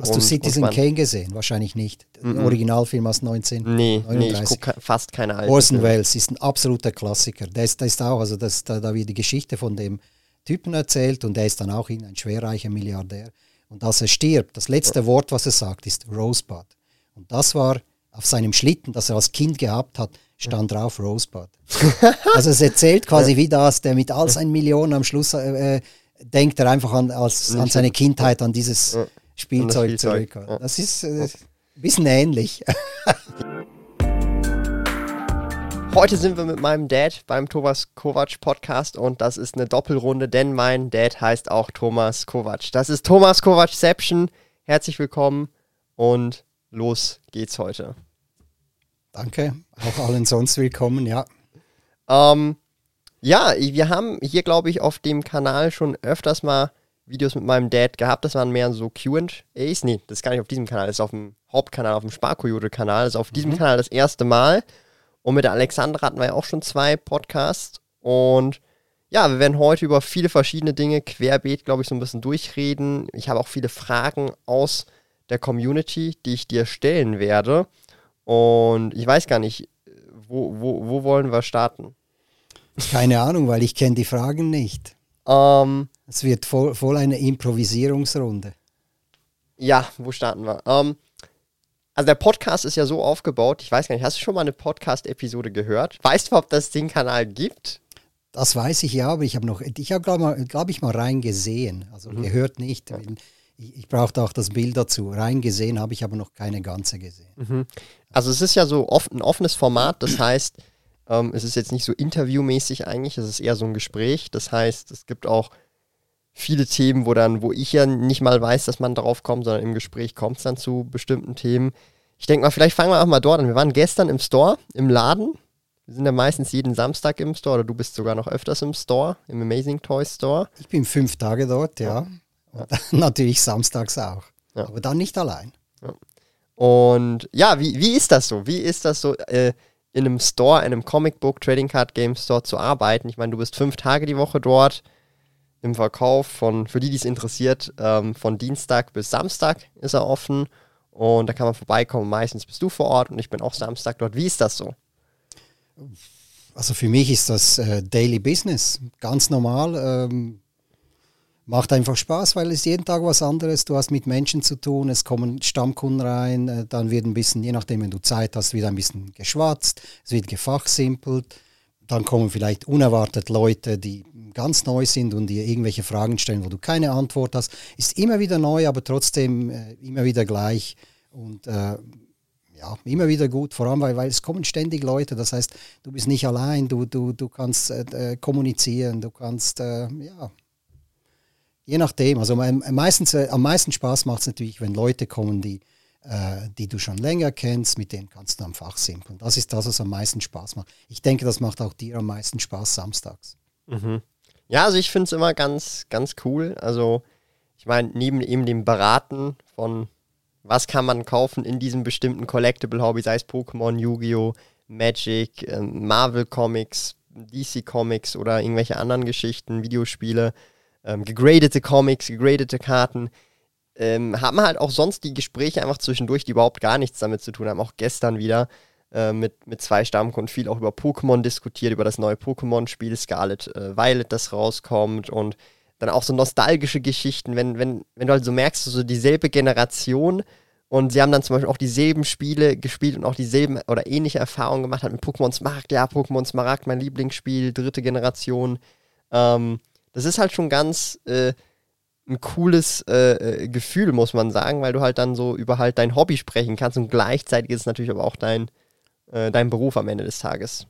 Hast du Citizen Kane gesehen? Wahrscheinlich nicht. Mm -mm. Originalfilm aus 19. Nee, nee ich gucke fast keine alten. Orson Welles ist ein absoluter Klassiker. Der ist, der ist auch, also das, da, da wird die Geschichte von dem Typen erzählt und der ist dann auch ein schwerreicher Milliardär. Und als er stirbt, das letzte Wort, was er sagt, ist Rosebud. Und das war auf seinem Schlitten, das er als Kind gehabt hat, stand drauf Rosebud. also es erzählt quasi wie das, der mit all seinen Millionen am Schluss äh, äh denkt er einfach an, als, an seine Kindheit, an dieses Spielzeug, Spielzeug. zurück. Das ist äh, ein bisschen ähnlich. Heute sind wir mit meinem Dad beim Thomas Kovac Podcast und das ist eine Doppelrunde, denn mein Dad heißt auch Thomas Kovac. Das ist Thomas Kovacception. Herzlich willkommen und los geht's heute. Danke, auch allen sonst willkommen, ja. Ähm, ja, wir haben hier, glaube ich, auf dem Kanal schon öfters mal Videos mit meinem Dad gehabt. Das waren mehr so QAs. Nee, das ist gar nicht auf diesem Kanal. Das ist auf dem Hauptkanal, auf dem Sparkoyote-Kanal. Das ist auf diesem mhm. Kanal das erste Mal. Und mit der Alexandra hatten wir ja auch schon zwei Podcasts. Und ja, wir werden heute über viele verschiedene Dinge querbeet, glaube ich, so ein bisschen durchreden. Ich habe auch viele Fragen aus der Community, die ich dir stellen werde. Und ich weiß gar nicht, wo, wo, wo wollen wir starten? Keine Ahnung, weil ich kenne die Fragen nicht. Ähm, es wird voll, voll eine Improvisierungsrunde. Ja, wo starten wir? Ähm, also der Podcast ist ja so aufgebaut, ich weiß gar nicht, hast du schon mal eine Podcast-Episode gehört? Weißt du, ob das den Kanal gibt? Das weiß ich ja, aber ich habe noch, ich habe glaube glaub ich mal reingesehen, also mhm. gehört nicht. Ich, ich brauchte auch das Bild dazu. Reingesehen habe ich aber noch keine ganze gesehen. Mhm. Also es ist ja so oft ein offenes Format, das heißt, ähm, es ist jetzt nicht so interviewmäßig eigentlich, es ist eher so ein Gespräch. Das heißt, es gibt auch viele Themen, wo dann, wo ich ja nicht mal weiß, dass man drauf kommt, sondern im Gespräch kommt es dann zu bestimmten Themen. Ich denke mal, vielleicht fangen wir auch mal dort an. Wir waren gestern im Store, im Laden. Wir sind ja meistens jeden Samstag im Store oder du bist sogar noch öfters im Store, im Amazing Toys Store. Ich bin fünf Tage dort, ja. ja. natürlich samstags auch. Ja. Aber dann nicht allein. Ja. Und ja, wie, wie ist das so? Wie ist das so, äh, in einem Store, in einem Comicbook, Trading Card Game Store zu arbeiten? Ich meine, du bist fünf Tage die Woche dort im Verkauf von, für die, die es interessiert, ähm, von Dienstag bis Samstag ist er offen und da kann man vorbeikommen. Meistens bist du vor Ort und ich bin auch Samstag dort. Wie ist das so? Also für mich ist das äh, Daily Business, ganz normal. Ähm, macht einfach Spaß, weil es jeden Tag was anderes. Du hast mit Menschen zu tun, es kommen Stammkunden rein, äh, dann wird ein bisschen, je nachdem, wenn du Zeit hast, wieder ein bisschen geschwatzt, es wird gefachsimpelt. Dann kommen vielleicht unerwartet Leute, die ganz neu sind und dir irgendwelche Fragen stellen, wo du keine Antwort hast. Ist immer wieder neu, aber trotzdem äh, immer wieder gleich und äh, ja, immer wieder gut, vor allem, weil, weil es kommen ständig Leute. Das heißt, du bist nicht allein, du, du, du kannst äh, äh kommunizieren, du kannst, äh, ja, je nachdem. Also meistens, äh, am meisten Spaß macht es natürlich, wenn Leute kommen, die, die du schon länger kennst, mit denen kannst du am Fach simpeln. Das ist das, was am meisten Spaß macht. Ich denke, das macht auch dir am meisten Spaß samstags. Mhm. Ja, also ich finde es immer ganz, ganz cool. Also ich meine, neben eben dem Beraten von was kann man kaufen in diesem bestimmten Collectible-Hobby, sei es Pokémon, Yu-Gi-Oh!, Magic, äh, Marvel Comics, DC Comics oder irgendwelche anderen Geschichten, Videospiele, ähm, gegradete Comics, gegradete Karten, ähm, hat man halt auch sonst die Gespräche einfach zwischendurch, die überhaupt gar nichts damit zu tun haben. Auch gestern wieder äh, mit, mit zwei Stammkunden viel auch über Pokémon diskutiert, über das neue Pokémon-Spiel Scarlet äh, Violet, das rauskommt und dann auch so nostalgische Geschichten, wenn, wenn, wenn du halt so merkst, so dieselbe Generation und sie haben dann zum Beispiel auch dieselben Spiele gespielt und auch dieselben oder ähnliche Erfahrungen gemacht, hat mit Pokémon Smaragd, ja, Pokémon Smaragd, mein Lieblingsspiel, dritte Generation. Ähm, das ist halt schon ganz äh, ein cooles äh, äh Gefühl, muss man sagen, weil du halt dann so über halt dein Hobby sprechen kannst und gleichzeitig ist es natürlich aber auch dein, äh, dein Beruf am Ende des Tages?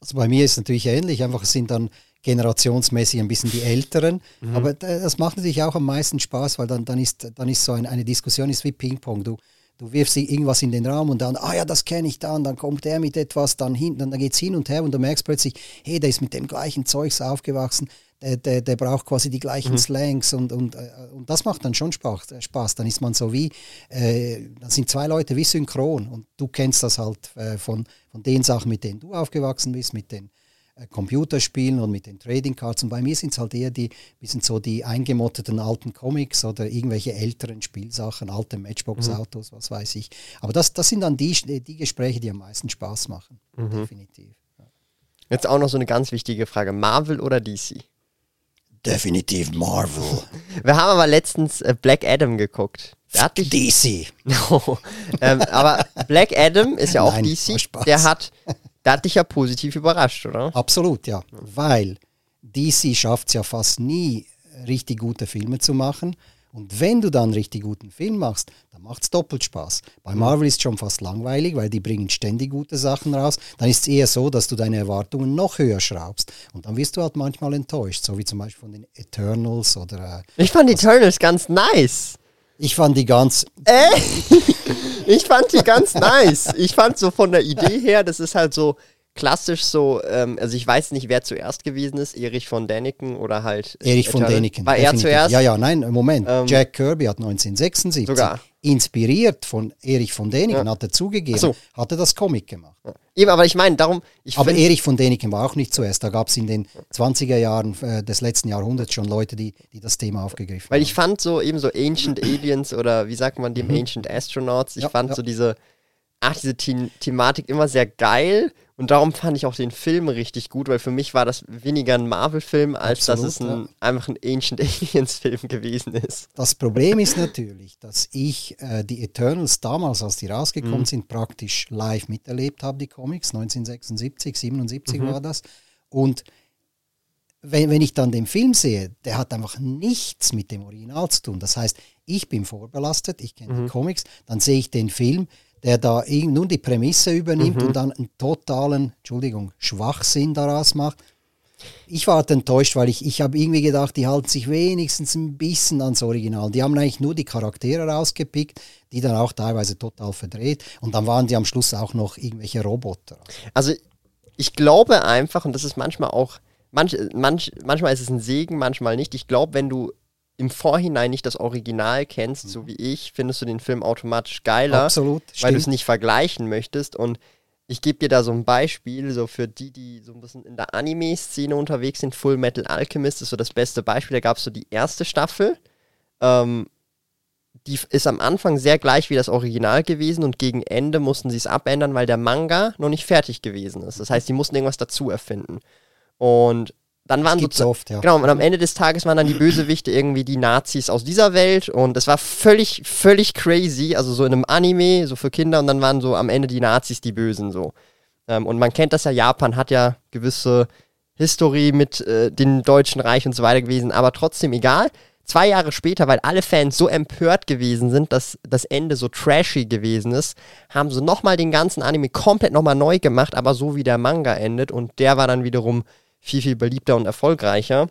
Also bei mir ist es natürlich ähnlich, einfach es sind dann generationsmäßig ein bisschen die Älteren. Mhm. Aber das macht natürlich auch am meisten Spaß, weil dann, dann, ist, dann ist so ein, eine Diskussion ist wie Ping-Pong. Du, du wirfst irgendwas in den Raum und dann, ah ja, das kenne ich dann, dann kommt der mit etwas, dann hinten, dann geht es hin und her und du merkst plötzlich, hey, der ist mit dem gleichen Zeugs aufgewachsen der, der, der braucht quasi die gleichen mhm. Slangs und, und, äh, und das macht dann schon Spaß. Äh, Spaß. Dann ist man so wie, äh, dann sind zwei Leute wie synchron und du kennst das halt äh, von, von den Sachen, mit denen du aufgewachsen bist, mit den äh, Computerspielen und mit den Trading Cards. Und bei mir sind es halt eher die, sind so die eingemotteten alten Comics oder irgendwelche älteren Spielsachen, alte Matchbox-Autos, mhm. was weiß ich. Aber das, das sind dann die, die Gespräche, die am meisten Spaß machen. Mhm. Definitiv. Ja. Jetzt auch noch so eine ganz wichtige Frage: Marvel oder DC? Definitiv Marvel. Wir haben aber letztens äh, Black Adam geguckt. DC. No. ähm, aber Black Adam ist ja auch Nein, DC. Der hat der hat dich ja positiv überrascht, oder? Absolut, ja. Weil DC schafft es ja fast nie, richtig gute Filme zu machen. Und wenn du dann einen richtig guten Film machst, dann macht es doppelt Spaß. Bei Marvel ist es schon fast langweilig, weil die bringen ständig gute Sachen raus. Dann ist es eher so, dass du deine Erwartungen noch höher schraubst. Und dann wirst du halt manchmal enttäuscht, so wie zum Beispiel von den Eternals oder... Äh, ich fand Eternals ganz nice. Ich fand die ganz. Äh? ich fand die ganz nice. Ich fand so von der Idee her, das ist halt so klassisch so, ähm, also ich weiß nicht, wer zuerst gewesen ist, Erich von Däniken oder halt. Erich von Däniken. War definitiv. er zuerst? Ja, ja, nein, Moment. Ähm, Jack Kirby hat 1976, sogar. inspiriert von Erich von Däniken, ja. hat er zugegeben, so. hat er das Comic gemacht. Ja. Eben, aber ich meine, darum. Ich aber Erich von Däniken war auch nicht zuerst. Da gab es in den 20er Jahren äh, des letzten Jahrhunderts schon Leute, die, die das Thema aufgegriffen Weil haben. Weil ich fand so eben so Ancient Aliens oder wie sagt man dem mhm. Ancient Astronauts, ich fand so diese ach, diese The Thematik immer sehr geil und darum fand ich auch den Film richtig gut, weil für mich war das weniger ein Marvel-Film, als Absolut, dass es ein, ja. einfach ein Ancient Aliens-Film gewesen ist. Das Problem ist natürlich, dass ich äh, die Eternals damals, als die rausgekommen mhm. sind, praktisch live miterlebt habe, die Comics, 1976, 77 mhm. war das. Und wenn, wenn ich dann den Film sehe, der hat einfach nichts mit dem Original zu tun. Das heißt, ich bin vorbelastet, ich kenne mhm. die Comics, dann sehe ich den Film der da nun die Prämisse übernimmt mhm. und dann einen totalen, Entschuldigung, Schwachsinn daraus macht. Ich war halt enttäuscht, weil ich, ich habe irgendwie gedacht, die halten sich wenigstens ein bisschen ans Original. Die haben eigentlich nur die Charaktere rausgepickt, die dann auch teilweise total verdreht. Und dann waren die am Schluss auch noch irgendwelche Roboter. Also ich glaube einfach, und das ist manchmal auch, manch, manch, manchmal ist es ein Segen, manchmal nicht. Ich glaube, wenn du im Vorhinein nicht das Original kennst, so wie ich, findest du den Film automatisch geiler, Absolut, weil du es nicht vergleichen möchtest. Und ich gebe dir da so ein Beispiel, so für die, die so ein bisschen in der Anime-Szene unterwegs sind. Full Metal Alchemist ist so das beste Beispiel. Da gab es so die erste Staffel. Ähm, die ist am Anfang sehr gleich wie das Original gewesen und gegen Ende mussten sie es abändern, weil der Manga noch nicht fertig gewesen ist. Das heißt, sie mussten irgendwas dazu erfinden. Und dann waren so oft, ja. Genau, und am Ende des Tages waren dann die Bösewichte irgendwie die Nazis aus dieser Welt und es war völlig, völlig crazy, also so in einem Anime, so für Kinder und dann waren so am Ende die Nazis die Bösen so. Ähm, und man kennt das ja, Japan hat ja gewisse Historie mit äh, dem Deutschen Reich und so weiter gewesen, aber trotzdem egal. Zwei Jahre später, weil alle Fans so empört gewesen sind, dass das Ende so trashy gewesen ist, haben sie nochmal den ganzen Anime komplett nochmal neu gemacht, aber so wie der Manga endet und der war dann wiederum viel, viel beliebter und erfolgreicher.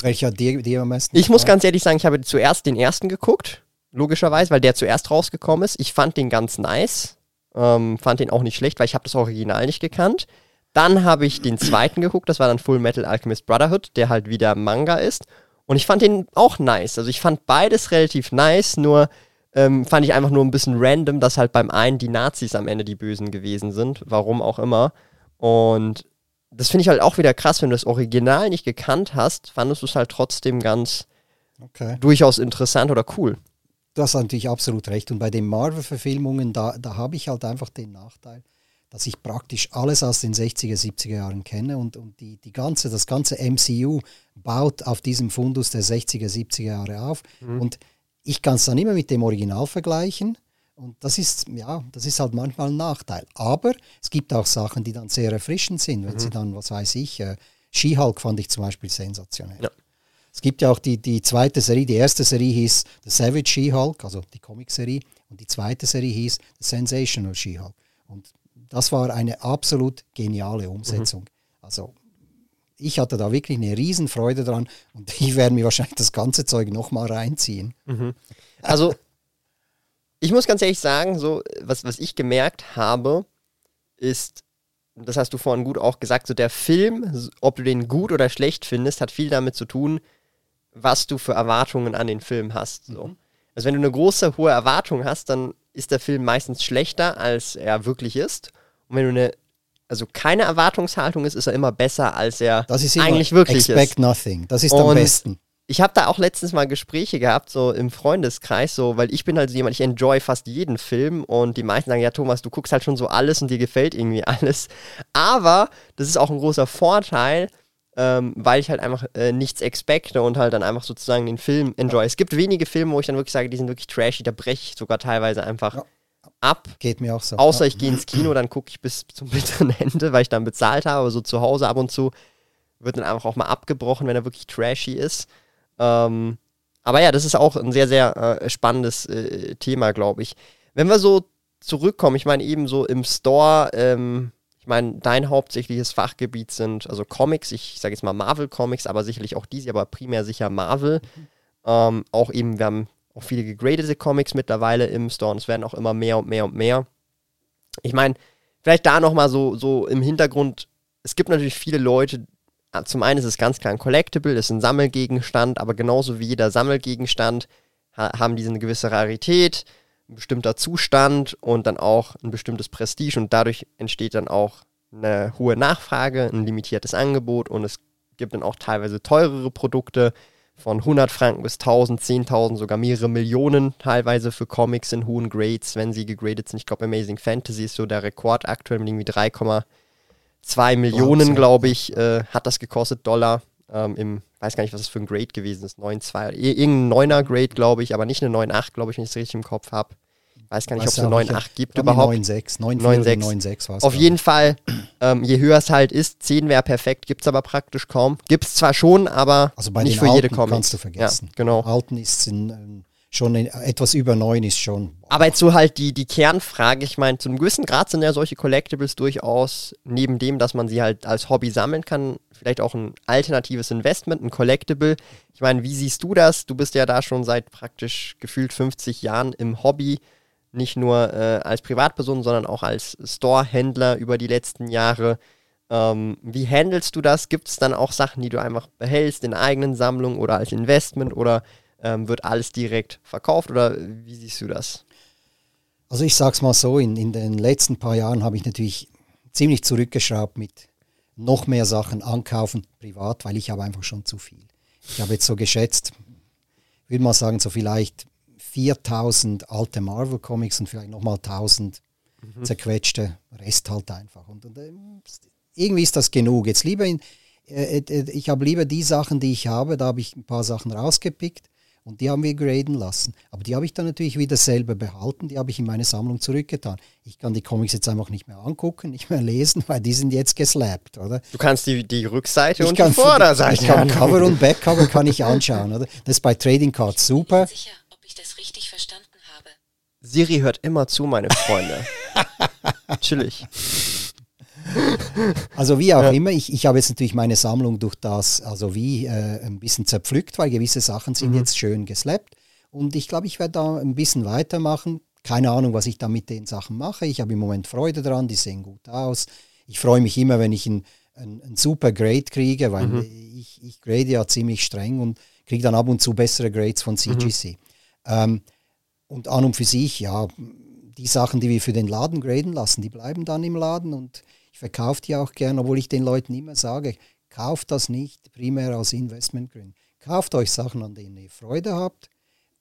Welcher dir, dir am meisten? Ich muss ganz ehrlich sagen, ich habe zuerst den ersten geguckt, logischerweise, weil der zuerst rausgekommen ist. Ich fand den ganz nice, ähm, fand den auch nicht schlecht, weil ich habe das Original nicht gekannt. Dann habe ich den zweiten geguckt, das war dann Full Metal Alchemist Brotherhood, der halt wieder Manga ist. Und ich fand den auch nice. Also ich fand beides relativ nice, nur ähm, fand ich einfach nur ein bisschen random, dass halt beim einen die Nazis am Ende die Bösen gewesen sind. Warum auch immer. Und das finde ich halt auch wieder krass, wenn du das Original nicht gekannt hast, fandest du es halt trotzdem ganz okay. durchaus interessant oder cool. Du hast natürlich absolut recht. Und bei den Marvel-Verfilmungen, da, da habe ich halt einfach den Nachteil, dass ich praktisch alles aus den 60er, 70er Jahren kenne und, und die, die ganze, das ganze MCU baut auf diesem Fundus der 60er, 70er Jahre auf. Mhm. Und ich kann es dann immer mit dem Original vergleichen und das ist, ja, das ist halt manchmal ein Nachteil. Aber es gibt auch Sachen, die dann sehr erfrischend sind. Wenn mhm. sie dann, was weiß ich, äh, She-Hulk fand ich zum Beispiel sensationell. Ja. Es gibt ja auch die, die zweite Serie, die erste Serie hieß The Savage She-Hulk, also die Comic-Serie, und die zweite Serie hieß The Sensational She-Hulk. Und das war eine absolut geniale Umsetzung. Mhm. Also ich hatte da wirklich eine Riesenfreude dran und ich werde mir wahrscheinlich das ganze Zeug nochmal reinziehen. Mhm. Also ich muss ganz ehrlich sagen, so, was, was ich gemerkt habe, ist, das hast du vorhin gut auch gesagt, so der Film, ob du den gut oder schlecht findest, hat viel damit zu tun, was du für Erwartungen an den Film hast. So. Mhm. Also wenn du eine große, hohe Erwartung hast, dann ist der Film meistens schlechter, als er wirklich ist. Und wenn du eine also keine Erwartungshaltung ist, ist er immer besser, als er Das ist immer eigentlich wirklich expect ist. nothing. Das ist am Und besten. Ich habe da auch letztens mal Gespräche gehabt, so im Freundeskreis, so, weil ich bin halt so jemand, ich enjoy fast jeden Film und die meisten sagen, ja Thomas, du guckst halt schon so alles und dir gefällt irgendwie alles. Aber das ist auch ein großer Vorteil, ähm, weil ich halt einfach äh, nichts expecte und halt dann einfach sozusagen den Film enjoy. Es gibt wenige Filme, wo ich dann wirklich sage, die sind wirklich trashy, da breche ich sogar teilweise einfach Ja. ab. Geht mir auch so. Außer ja. ich gehe ins Kino, dann gucke ich bis zum bitteren Ende, weil ich dann bezahlt habe. Aber so zu Hause ab und zu wird dann einfach auch mal abgebrochen, wenn er wirklich trashy ist. Ähm, aber ja, das ist auch ein sehr, sehr äh, spannendes äh, Thema, glaube ich. Wenn wir so zurückkommen, ich meine eben so im Store, ähm, ich meine, dein hauptsächliches Fachgebiet sind also Comics, ich sage jetzt mal Marvel Comics, aber sicherlich auch diese, aber primär sicher Marvel. Ähm, auch eben, wir haben auch viele gegradete Comics mittlerweile im Store und es werden auch immer mehr und mehr und mehr. Ich meine, vielleicht da nochmal so, so im Hintergrund, es gibt natürlich viele Leute, zum einen ist es ganz klar ein Collectible, ist ein Sammelgegenstand, aber genauso wie jeder Sammelgegenstand ha haben diese eine gewisse Rarität, ein bestimmter Zustand und dann auch ein bestimmtes Prestige und dadurch entsteht dann auch eine hohe Nachfrage, ein limitiertes Angebot und es gibt dann auch teilweise teurere Produkte von 100 Franken bis 1000, 10.000, sogar mehrere Millionen teilweise für Comics in hohen Grades, wenn sie gegradet sind. Ich glaube, Amazing Fantasy ist so der Rekord aktuell mit irgendwie 3,2 Millionen, glaube ich, äh, hat das gekostet, Dollar. Ähm, Im, weiß gar nicht, was das für ein Grade gewesen ist, 9,2, ir- irgendein 9er Grade, glaube ich, aber nicht eine 9,8, glaube ich, wenn ich es richtig im Kopf habe. Weiß gar nicht, ob es eine auch nicht, 9,8 gibt überhaupt. 9,6. 9,4 9,6. oder 9,6 war es. Auf jeden Fall, ähm, je höher es halt ist, 10 wäre perfekt, gibt es aber praktisch kaum. Gibt es zwar schon, aber Also bei nicht für jede Alten Comic. kannst du vergessen. Ja, genau. Alten ist in, ähm, schon in, etwas über 9 ist schon. Aber jetzt so halt die, die Kernfrage, ich meine, zu einem gewissen Grad sind ja solche Collectibles durchaus, neben dem, dass man sie halt als Hobby sammeln kann, vielleicht auch ein alternatives Investment, ein Collectible. Ich meine, wie siehst du das? Du bist ja da schon seit praktisch gefühlt 50 Jahren im Hobby, nicht nur äh, als Privatperson, sondern auch als Store-Händler über die letzten Jahre. Ähm, wie handelst du das? Gibt es dann auch Sachen, die du einfach behältst in eigenen Sammlungen oder als Investment oder ähm, wird alles direkt verkauft oder wie siehst du das? Also ich sag's mal so, in, in den letzten paar Jahren habe ich natürlich ziemlich zurückgeschraubt mit noch mehr Sachen ankaufen, privat, weil ich habe einfach schon zu viel. Ich habe jetzt so geschätzt, würde mal sagen, so vielleicht 4000 alte Marvel-Comics und vielleicht nochmal 1000 zerquetschte Rest halt einfach. Und, und ähm, irgendwie ist das genug. Jetzt lieber in, äh, äh, ich habe lieber die Sachen, die ich habe, da habe ich ein paar Sachen rausgepickt und die haben wir graden lassen. Aber die habe ich dann natürlich wieder selber behalten, die habe ich in meine Sammlung zurückgetan. Ich kann die Comics jetzt einfach nicht mehr angucken, nicht mehr lesen, weil die sind jetzt geslappt, oder? Du kannst die, die Rückseite Ich und kann, die Vorderseite ich kann angucken. Cover und Backcover kann ich anschauen, oder? Das ist bei Trading Cards super. sicher, ob ich das richtig verstanden habe. Siri hört immer zu, meine Freunde. Chillig. Also wie auch immer, ich, ich habe jetzt natürlich meine Sammlung durch das, also wie äh, ein bisschen zerpflückt, weil gewisse Sachen sind jetzt schön geslappt. Und ich glaube, ich werde da ein bisschen weitermachen. Keine Ahnung, was ich da mit den Sachen mache. Ich habe im Moment Freude dran, die sehen gut aus. Ich freue mich immer, wenn ich ein, ein, super Grade kriege, weil ich, ich grade ja ziemlich streng und kriege dann ab und zu bessere Grades von CGC. Ähm, und an und für sich, ja, die Sachen, die wir für den Laden graden lassen, die bleiben dann im Laden und ich verkaufe die auch gern, obwohl ich den Leuten immer sage, kauft das nicht primär aus Investmentgründen. Kauft euch Sachen, an denen ihr Freude habt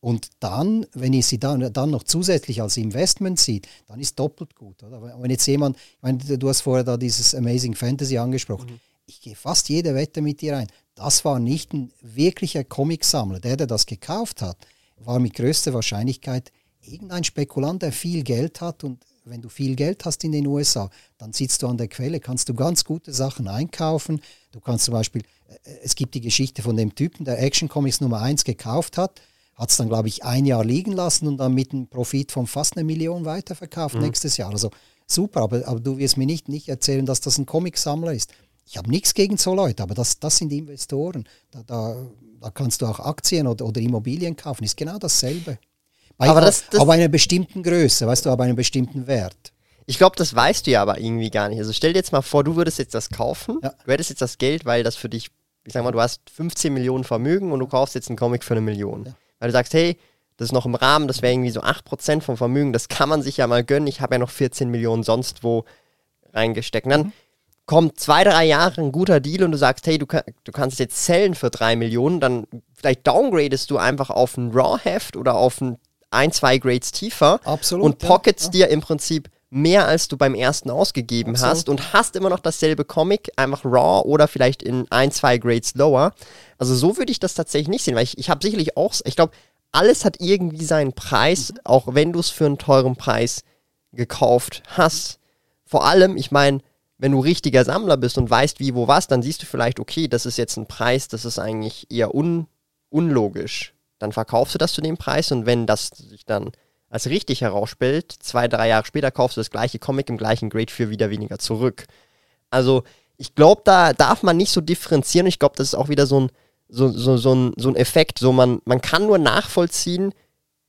und dann, wenn ihr sie dann, dann noch zusätzlich als Investment sieht, dann ist doppelt gut. Oder? Wenn jetzt jemand, ich meine, du hast vorher da dieses Amazing Fantasy angesprochen, ich gehe fast jede Wette mit dir ein. Das war nicht ein wirklicher Comicsammler. Der, der das gekauft hat, war mit größter Wahrscheinlichkeit irgendein Spekulant, der viel Geld hat. Und wenn du viel Geld hast in den USA, dann sitzt du an der Quelle, kannst du ganz gute Sachen einkaufen. Du kannst zum Beispiel, äh, es gibt die Geschichte von dem Typen, der Action Comics Nummer 1 gekauft hat, hat es dann, glaube ich, ein Jahr liegen lassen und dann mit einem Profit von fast einer Million weiterverkauft nächstes Jahr. Also super, aber, aber du wirst mir nicht, nicht erzählen, dass das ein Comicsammler ist. Ich habe nichts gegen so Leute, aber das, das sind Investoren. Da, da, da kannst du auch Aktien oder, oder Immobilien kaufen, ist genau dasselbe. Aber das- das- ab einer bestimmten Größe, weißt du, ab einem bestimmten Wert. Ich glaube, das weißt du ja aber irgendwie gar nicht. Also stell dir jetzt mal vor, du würdest jetzt das kaufen. Ja. Du hättest jetzt das Geld, weil das für dich, ich sag mal, du hast 15 Millionen Vermögen und du kaufst jetzt einen Comic für eine Million. Weil du sagst, hey, das ist noch im Rahmen, das wäre irgendwie so 8% vom Vermögen, das kann man sich ja mal gönnen. Ich habe ja noch 14 Millionen sonst wo reingesteckt. Und dann kommt zwei, drei Jahre ein guter Deal und du sagst, hey, du, kann, du kannst jetzt zählen für drei Millionen, dann vielleicht downgradest du einfach auf ein Raw-Heft oder auf ein, ein, zwei Grades tiefer Absolut, und pockets ja. dir im Prinzip mehr, als du beim ersten ausgegeben Absolut. hast und hast immer noch dasselbe Comic, einfach raw oder vielleicht in ein, zwei Grades lower. Also so würde ich das tatsächlich nicht sehen, weil ich, ich habe sicherlich auch, ich glaube, alles hat irgendwie seinen Preis, auch wenn du es für einen teuren Preis gekauft hast. Vor allem, ich meine, wenn du richtiger Sammler bist und weißt, wie, wo, was, dann siehst du vielleicht, okay, das ist jetzt ein Preis, das ist eigentlich eher un unlogisch. Dann verkaufst du das zu dem Preis und wenn das sich dann als richtig herausstellt, zwei, drei Jahre später kaufst du das gleiche Comic im gleichen Grade für wieder weniger zurück. Also, ich glaube, da darf man nicht so differenzieren. Ich glaube, das ist auch wieder so ein, so, so, so, ein, so ein Effekt. So, man, man kann nur nachvollziehen,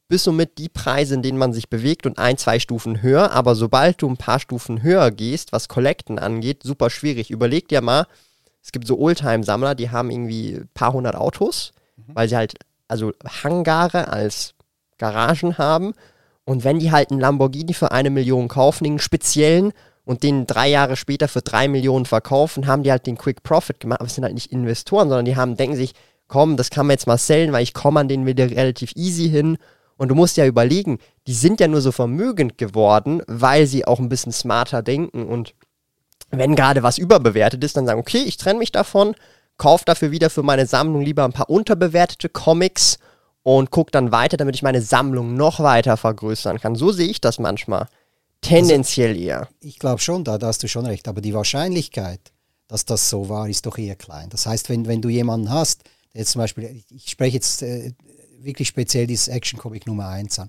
bis somit die Preise, in denen man sich bewegt und ein, zwei Stufen höher. Aber sobald du ein paar Stufen höher gehst, was Collecten angeht, super schwierig. Überleg dir mal, es gibt so Oldtime-Sammler, die haben irgendwie ein paar hundert Autos, weil sie halt, also Hangare als Garagen haben. Und wenn die halt einen Lamborghini für eine Million kaufen, den speziellen, und den drei Jahre später für drei Millionen verkaufen, haben die halt den Quick Profit gemacht. Aber es sind halt nicht Investoren, sondern die haben, denken sich, komm, das kann man jetzt mal sellen, weil ich komme an den wieder relativ easy hin. Und du musst ja überlegen, die sind ja nur so vermögend geworden, weil sie auch ein bisschen smarter denken und wenn gerade was überbewertet ist, dann sagen, okay, ich trenne mich davon, kaufe dafür wieder für meine Sammlung lieber ein paar unterbewertete Comics und gucke dann weiter, damit ich meine Sammlung noch weiter vergrößern kann. So sehe ich das manchmal. Tendenziell eher. Ich glaube schon, da, da hast du schon recht. Aber die Wahrscheinlichkeit, dass das so war, ist doch eher klein. Das heißt, wenn, wenn du jemanden hast, der jetzt zum Beispiel, ich, ich spreche jetzt äh, wirklich speziell dieses Action-Comic Nummer 1 an.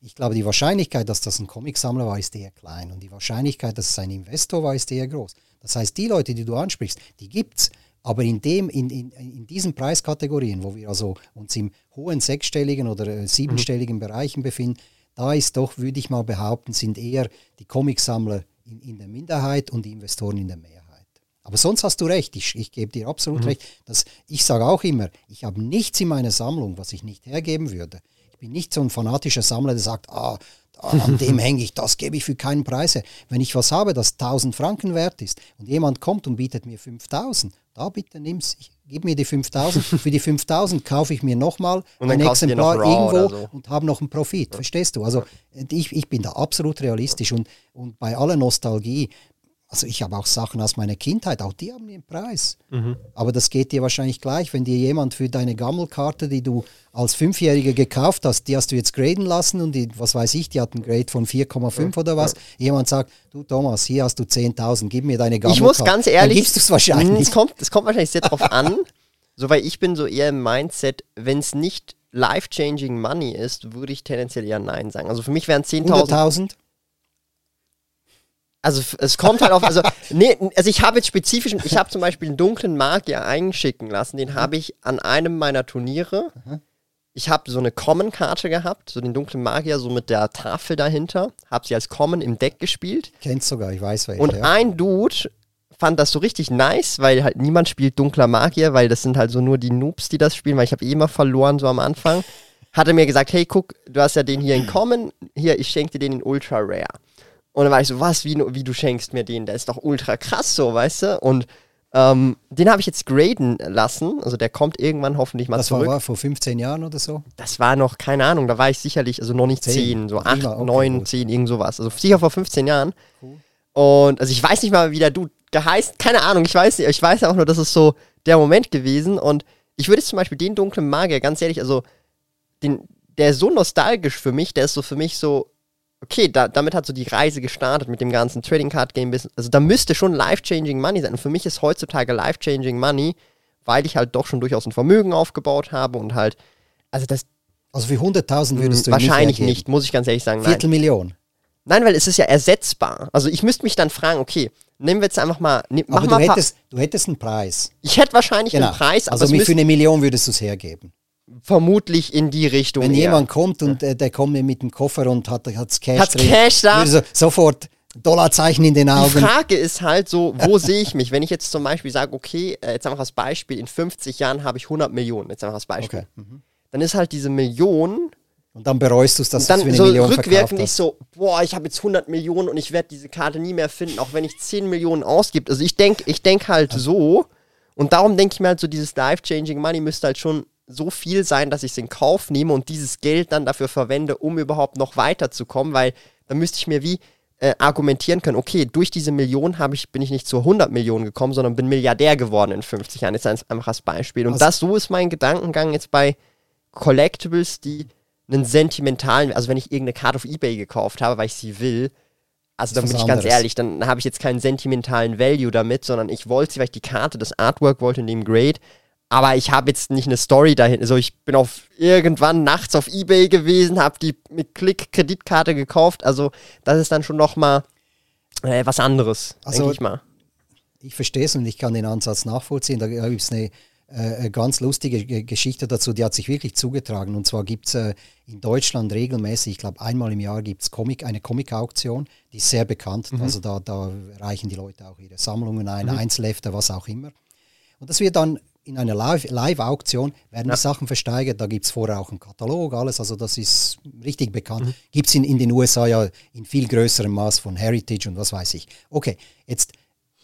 Ich glaube, die Wahrscheinlichkeit, dass das ein Comicsammler war, ist eher klein. Und die Wahrscheinlichkeit, dass es ein Investor war, ist eher groß. Das heißt, die Leute, die du ansprichst, die gibt's. Aber in, dem, in, in, in diesen Preiskategorien, wo wir also uns im hohen sechsstelligen oder äh, siebenstelligen Bereichen befinden, da ist doch, würde ich mal behaupten, sind eher die Comicsammler in, in der Minderheit und die Investoren in der Mehrheit. Aber sonst hast du recht, ich, ich gebe dir absolut recht. Dass, ich sage auch immer, ich habe nichts in meiner Sammlung, was ich nicht hergeben würde. Ich bin nicht so ein fanatischer Sammler, der sagt, ah, an dem hänge ich, das gebe ich für keinen Preis. her. Wenn ich was habe, das 1000 Franken wert ist und jemand kommt und bietet mir 5000, da bitte nimm's, ich, gib mir die 5000. für die 5000 kaufe ich mir nochmal ein Exemplar noch irgendwo so. und habe noch einen Profit. Verstehst du? Also ich, ich bin da absolut realistisch und, und bei aller Nostalgie, also ich habe auch Sachen aus meiner Kindheit, auch die haben ihren Preis. Mhm. Aber das geht dir wahrscheinlich gleich, wenn dir jemand für deine Gammelkarte, die du als Fünfjähriger gekauft hast, die hast du jetzt graden lassen und die, was weiß ich, die hat einen Grade von 4,5 oder was. Jemand sagt, du Thomas, hier hast du 10.000, gib mir deine Gammelkarte. Ich muss ganz ehrlich. Dann gibst du es wahrscheinlich. Es kommt, es kommt wahrscheinlich sehr drauf an. So, weil ich bin so eher im Mindset, wenn es nicht life-changing money ist, würde ich tendenziell eher Nein sagen. Also für mich wären 10.000. 100.000? Also es kommt halt auf, also, nee, also ich habe jetzt spezifisch, ich habe zum Beispiel einen dunklen Magier einschicken lassen, den habe ich an einem meiner Turniere. Ich habe so eine Common-Karte gehabt, so den dunklen Magier, so mit der Tafel dahinter, habe sie als Common im Deck gespielt. Kennst sogar, ich weiß welche. Und ja. ein Dude fand das so richtig nice, weil halt niemand spielt dunkler Magier, weil das sind halt so nur die Noobs, die das spielen, weil ich habe eh immer verloren so am Anfang. Hat er mir gesagt, hey, guck, du hast ja den hier in Common, hier, ich schenke dir den in Ultra Rare. Und dann war ich so, was, wie, wie du schenkst mir den? Der ist doch ultra krass so, weißt du? Und ähm, den habe ich jetzt graden lassen. Also der kommt irgendwann hoffentlich mal das war, zurück. war vor 15 Jahren oder so. Das war noch, keine Ahnung, da war ich sicherlich, also noch nicht Zehn. 10, so Prima, 8, okay, 9, gut. 10, irgend sowas. Also sicher vor 15 Jahren. Und also ich weiß nicht mal, wie der Dude geheißt, keine Ahnung, ich weiß nicht, ich weiß einfach nur, das ist so der Moment gewesen. Und ich würde jetzt zum Beispiel den dunklen Magier, ganz ehrlich, also den, der ist so nostalgisch für mich, der ist so für mich so, okay, da, damit hat so die Reise gestartet mit dem ganzen Trading Card Game Business. Also da müsste schon life-changing Money sein. Und für mich ist heutzutage life-changing Money, weil ich halt doch schon durchaus ein Vermögen aufgebaut habe und halt, also das Also für 100.000 würdest du ihm wahrscheinlich hergeben. nicht, muss ich ganz ehrlich sagen. Viertelmillion. Nein, weil es ist ja ersetzbar. Also ich müsste mich dann fragen, okay, nehmen wir jetzt einfach mal, ne, Aber mal du paar, hättest, du hättest einen Preis. ich hätte wahrscheinlich Genau. einen Preis, aber also für eine Million würdest du es hergeben. Vermutlich in die Richtung Wenn eher. jemand kommt und äh, der kommt mit dem Koffer und hat hat's Cash Hat's drin, Cash da? würde so, sofort Dollarzeichen in den Die Augen. Frage ist halt so, wo sehe ich mich? Wenn ich jetzt zum Beispiel sage, okay, äh, jetzt einfach als Beispiel, in 50 Jahren habe ich 100 Millionen, jetzt einfach als Beispiel. Okay. Mhm. Dann ist halt diese Million Und dann bereust du es, dass du es für eine so Million rückwirkend nicht so, boah, ich habe jetzt 100 Millionen und ich werde diese Karte nie mehr finden, auch wenn ich 10 Millionen ausgib. Also ich denke ich denk halt so und darum denke ich mir halt so, dieses Life-Changing Money müsste halt schon so viel sein, dass ich es in Kauf nehme und dieses Geld dann dafür verwende, um überhaupt noch weiterzukommen, weil dann müsste ich mir wie äh, argumentieren können, okay, durch diese Million habe ich, bin ich nicht zu 100 Millionen gekommen, sondern bin Milliardär geworden in 50 Jahren. Das ist ein einfaches Beispiel. Und Also- das, so ist mein Gedankengang jetzt bei Collectibles, die einen sentimentalen, also wenn ich irgendeine Karte auf Ebay gekauft habe, weil ich sie will, also dann bin ich ganz anderes. ehrlich, dann habe ich jetzt keinen sentimentalen Value damit, sondern ich wollte sie, weil ich die Karte, das Artwork wollte in dem Grade, aber ich habe jetzt nicht eine Story dahin. Also ich bin auf irgendwann nachts auf Ebay gewesen, habe die mit Klick Kreditkarte gekauft. Also das ist dann schon noch mal äh, was anderes, Also- denke ich mal. Ich verstehe es und ich kann den Ansatz nachvollziehen. Da gibt es eine äh, ganz lustige Geschichte dazu, die hat sich wirklich zugetragen. Und zwar gibt es äh, in Deutschland regelmäßig, ich glaube einmal im Jahr gibt es Comic, eine Comic-Auktion, die ist sehr bekannt. Also da, da reichen die Leute auch ihre Sammlungen ein, Einzelhefte, was auch immer. Und das wird dann in einer Live- Live-Auktion, werden die Sachen versteigert, da gibt es vorher auch einen Katalog, alles, also das ist richtig bekannt. Gibt es in, in den USA ja in viel größerem Maß von Heritage und was weiß ich. Okay, jetzt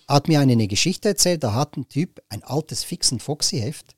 hat mir eine, eine Geschichte erzählt, da hat ein Typ ein altes Fixen Foxy-Heft,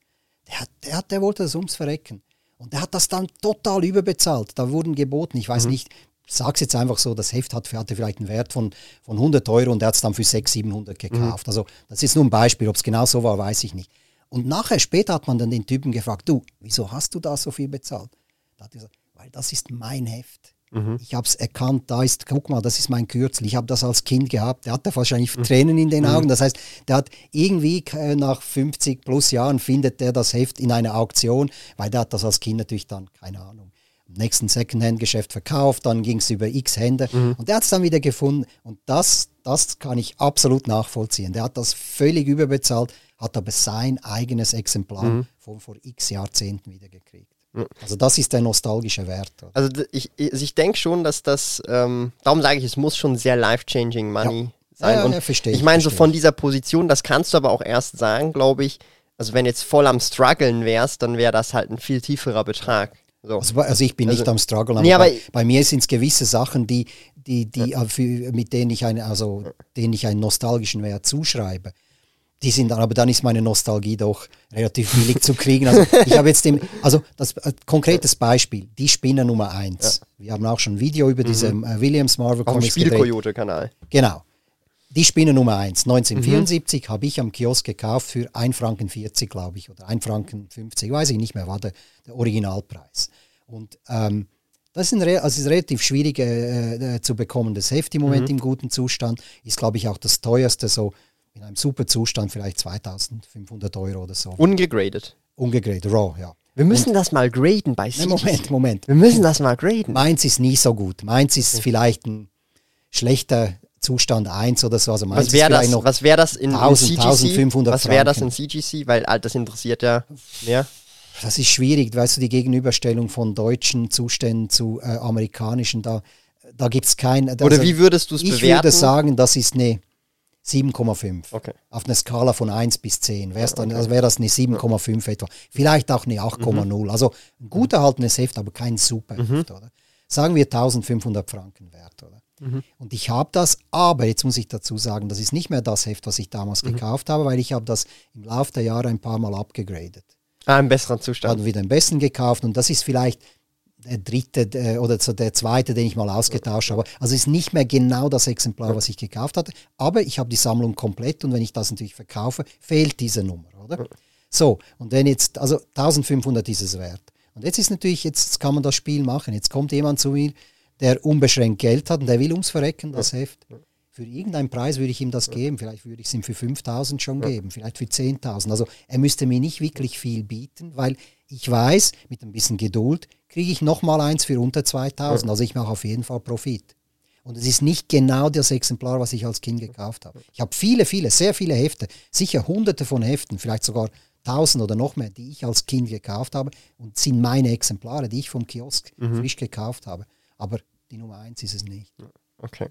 der, hat, der, hat, der wollte das ums Verrecken. Und der hat das dann total überbezahlt. Da wurden geboten, ich weiß nicht, ich sag's jetzt einfach so, das Heft hat, hatte vielleicht einen Wert von, von 100 Euro und der hat es dann für 600, 700 gekauft. Also das ist nur ein Beispiel, ob es genau so war, weiß ich nicht. Und nachher, später hat man dann den Typen gefragt, du, wieso hast du da so viel bezahlt? Da hat er gesagt, weil das ist mein Heft. Ich habe es erkannt, da ist, guck mal, das ist mein Kürzel. Ich habe das als Kind gehabt. Der hatte wahrscheinlich Tränen in den Augen. Das heißt, der hat irgendwie äh, nach 50 plus Jahren findet der das Heft in einer Auktion, weil der hat das als Kind natürlich dann, keine Ahnung, nächsten Secondhand-Geschäft verkauft, dann ging es über x Hände und der hat es dann wieder gefunden. Und das, das kann ich absolut nachvollziehen. Der hat das völlig überbezahlt, hat aber sein eigenes Exemplar von vor x Jahrzehnten wieder gekriegt. Also das ist der nostalgische Wert. oder? Also ich, ich, also denke schon, dass das, ähm, darum sage ich, es muss schon sehr life-changing Money sein. Ja, ja, ja, verstehe ich meine, so von dieser Position, das kannst du aber auch erst sagen, glaube ich, also wenn jetzt voll am struggeln wärst, dann wäre das halt ein viel tieferer Betrag. So. Also, also ich bin nicht am Struggle, aber, Nee, aber- bei, bei mir sind es gewisse Sachen, die, die, die, äh, für, mit denen ich, eine, also, denen ich einen nostalgischen Wert zuschreibe. Die sind dann, aber dann ist meine Nostalgie doch relativ billig zu kriegen. Also ich habe jetzt dem, also das äh, konkretes Beispiel, die Spinner Nummer 1. Wir haben auch schon ein Video über diese äh, Williams Marvel Auf dem Comics. Spielkoyote-Kanal. Genau. Die Spinne Nummer 1, 1974, habe ich am Kiosk gekauft für 1 Franken 40, glaube ich, oder 1 Franken 50, weiß ich nicht mehr, war der, der Originalpreis. Und ähm, das ist ein, re- also ist ein relativ schwierig äh, äh, zu bekommendes Heft im Moment im guten Zustand. Ist, glaube ich, auch das teuerste, so in einem super Zustand, vielleicht 2500 Euro oder so. Ungegradet. Ungegradet, raw, ja. Wir müssen das mal graden bei Nee, CGC. Moment, Moment. Wir müssen das mal graden. Meins ist nie so gut. Meins ist vielleicht ein schlechter Zustand 1 oder so. Also Was wäre das, noch was wär das in, in 1000, CGC? 1500 was wäre das in. CGC? Weil das interessiert ja mehr. Das ist schwierig, weißt du, die Gegenüberstellung von deutschen Zuständen zu äh, amerikanischen, da, da gibt es kein. Also Oder wie würdest du es Ich bewerten? würde sagen, das ist eine 7,5. Okay. Auf einer Skala von 1 bis 10 wär's dann, also wäre das eine 7,5 etwa. Vielleicht auch eine 8,0. Mhm. Also ein gut erhaltenes Heft, aber kein super Heft, oder? Sagen wir 1500 Franken wert, oder? Mhm. Und ich habe das, aber jetzt muss ich dazu sagen, das ist nicht mehr das Heft, was ich damals Mhm. gekauft habe, weil ich habe das im Laufe der Jahre ein paar Mal abgegradet Ah, im besseren Zustand. dann wieder den besten gekauft und das ist vielleicht der dritte äh, oder der zweite, den ich mal ausgetauscht habe. Also ist nicht mehr genau das Exemplar, was ich gekauft hatte, aber ich habe die Sammlung komplett und wenn ich das natürlich verkaufe, fehlt diese Nummer, oder? So, und wenn jetzt, also 1500 ist es wert. Und jetzt ist natürlich, jetzt kann man das Spiel machen. Jetzt kommt jemand zu mir, der unbeschränkt Geld hat und der will ums Verrecken das Heft. Für irgendeinen Preis würde ich ihm das geben. Vielleicht würde ich es ihm für 5000 schon geben, vielleicht für 10.000. Also er müsste mir nicht wirklich viel bieten, weil ich weiß, mit ein bisschen Geduld kriege ich nochmal eins für unter 2000. Also ich mache auf jeden Fall Profit. Und es ist nicht genau das Exemplar, was ich als Kind gekauft habe. Ich habe viele, viele, sehr viele Hefte, sicher hunderte von Heften, vielleicht sogar tausend oder noch mehr, die ich als Kind gekauft habe und sind meine Exemplare, die ich vom Kiosk frisch gekauft habe. Aber die Nummer eins ist es nicht. Okay.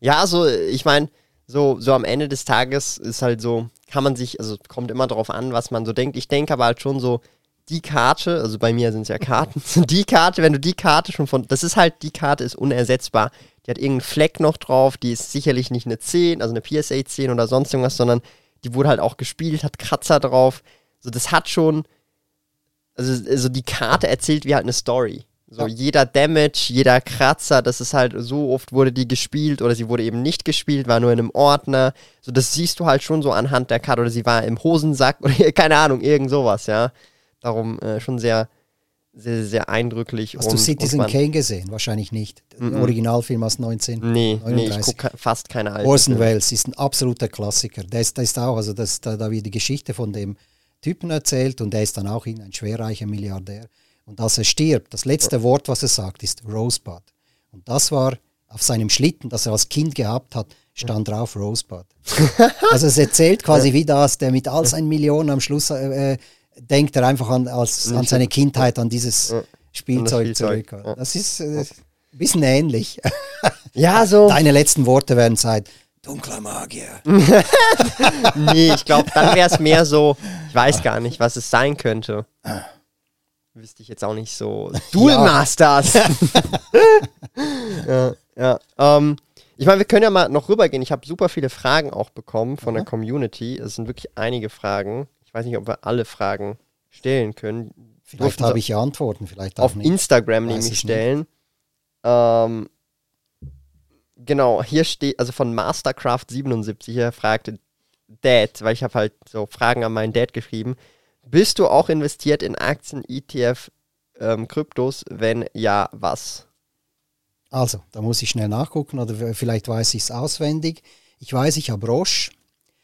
Ja, also ich meine, so, so am Ende des Tages ist halt so, kann man sich, also kommt immer darauf an, was man so denkt. Ich denke aber halt schon so, die Karte, also bei mir sind es ja Karten, die Karte, wenn du die Karte schon von, das ist halt, die Karte ist unersetzbar. Die hat irgendeinen Fleck noch drauf, die ist sicherlich nicht eine 10, also eine PSA 10 oder sonst irgendwas, sondern die wurde halt auch gespielt, hat Kratzer drauf. So, das hat schon, also, also die Karte erzählt wie halt eine Story. So, Ja. jeder Damage, jeder Kratzer, das ist halt, so oft wurde die gespielt oder sie wurde eben nicht gespielt, war nur in einem Ordner. So, das siehst du halt schon so anhand der Karte oder sie war im Hosensack oder keine Ahnung, irgend sowas, ja. Darum äh, schon sehr, sehr, sehr eindrücklich. Hast du Citizen Kane gesehen? Wahrscheinlich nicht. Der Mhm. Originalfilm aus 19. Nee, nee, ich 39. gucke fast keine alten. Orson. Welles ist ein absoluter Klassiker. Der ist, der ist auch, also das, da, da wird die Geschichte von dem Typen erzählt und der ist dann auch ein schwerreicher Milliardär. Und als er stirbt, das letzte Wort, was er sagt, ist Rosebud. Und das war auf seinem Schlitten, das er als Kind gehabt hat, stand drauf Rosebud. also es erzählt quasi wie das, der mit all seinen Millionen am Schluss äh, äh, denkt er einfach an, als, an seine Kindheit, an dieses Spielzeug, Spielzeug, zurück. Das ist äh, ein bisschen ähnlich. Ja, so. Deine letzten Worte werden sein, dunkler Magier. Nee, ich glaube, dann wäre es mehr so, ich weiß gar nicht, was es sein könnte. Wüsste ich jetzt auch nicht so. Duel Ja. Masters! ja, ja. Ähm, ich meine, wir können ja mal noch rübergehen. Ich habe super viele Fragen auch bekommen von der Community. Es sind wirklich einige Fragen. Ich weiß nicht, ob wir alle Fragen stellen können. Vielleicht habe ich ja Antworten, vielleicht auch auf nicht. Instagram Weiß nämlich ich stellen. Ähm, genau, hier steht, also von Mastercraft77, hier fragt Dad, weil ich habe halt so Fragen an meinen Dad geschrieben. Bist du auch investiert in Aktien, ETF, ähm, Kryptos? Wenn ja, was? Also, da muss ich schnell nachgucken oder vielleicht weiß ich es auswendig. Ich weiß, ich habe Roche.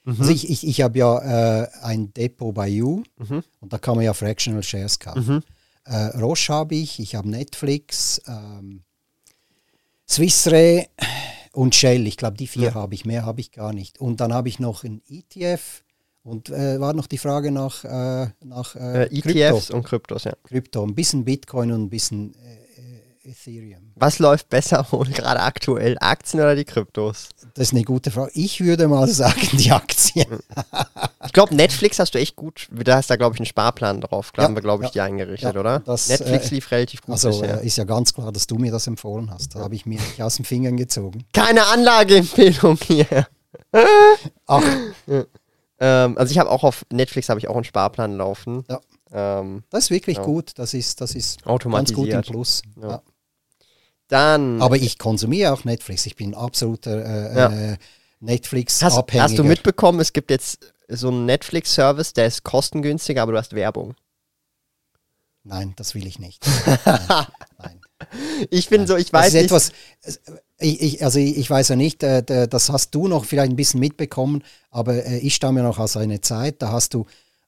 Mhm. Also ich, ich, ich habe ja äh, ein Depot bei You Mhm. und da kann man ja Fractional Shares kaufen. Äh, Roche habe ich, ich habe Netflix, ähm, Swiss Re und Shell. Ich glaube, die vier Ja. habe ich, mehr habe ich gar nicht. Und dann habe ich noch ein ETF und äh, war noch die Frage nach, äh, nach äh, Äh, Krypto. ETFs und Kryptos, ja. Krypto, ein bisschen Bitcoin und ein bisschen äh, Ethereum. Was läuft besser wohl gerade aktuell? Aktien oder die Kryptos? Das ist eine gute Frage. Ich würde mal sagen, die Aktien. Ich glaube, Netflix hast du echt gut, da hast da, glaube ich, einen Sparplan drauf. Da Ja, haben wir, glaube ich, ja, die eingerichtet, ja, oder? das, Netflix äh, lief relativ gut Also bisher. ist ja ganz klar, dass du mir das empfohlen hast. Da habe ich mir nicht aus den Fingern gezogen. Keine Anlageempfehlung hier. Ach, Ähm, also ich habe auch auf Netflix habe ich auch einen Sparplan laufen. Ja. Ähm, das ist wirklich Ja. gut. Das ist, das ist ganz gut im. Plus. Ja. Ja. dann Aber ich konsumiere auch Netflix. Ich bin ein absoluter äh, äh, hast, Netflix-Abhängiger. hast du mitbekommen, es gibt jetzt so einen Netflix-Service, der ist kostengünstiger, aber du hast Werbung. Nein, das will ich nicht. Nein. Nein. Ich bin so, ich Das weiß ist nicht. etwas, ich, ich, also ich, ich weiß ja nicht, äh, das hast du noch vielleicht ein bisschen mitbekommen, aber äh, ich stamme noch aus einer Zeit, da hast du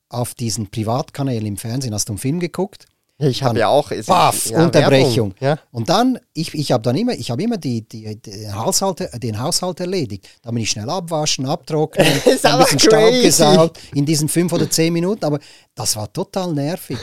auf diesen Privatkanälen im Fernsehen, hast du einen Film geguckt ich habe ja auch. Baff, ja, Unterbrechung. Ja. Und dann, ich, ich habe dann immer, ich habe immer die, die, den, Haushalt, den Haushalt erledigt. Da bin ich schnell abwaschen, abtrocknen, Ist ein bisschen Staub gesaugt in diesen fünf oder zehn Minuten. Aber das war total nervig.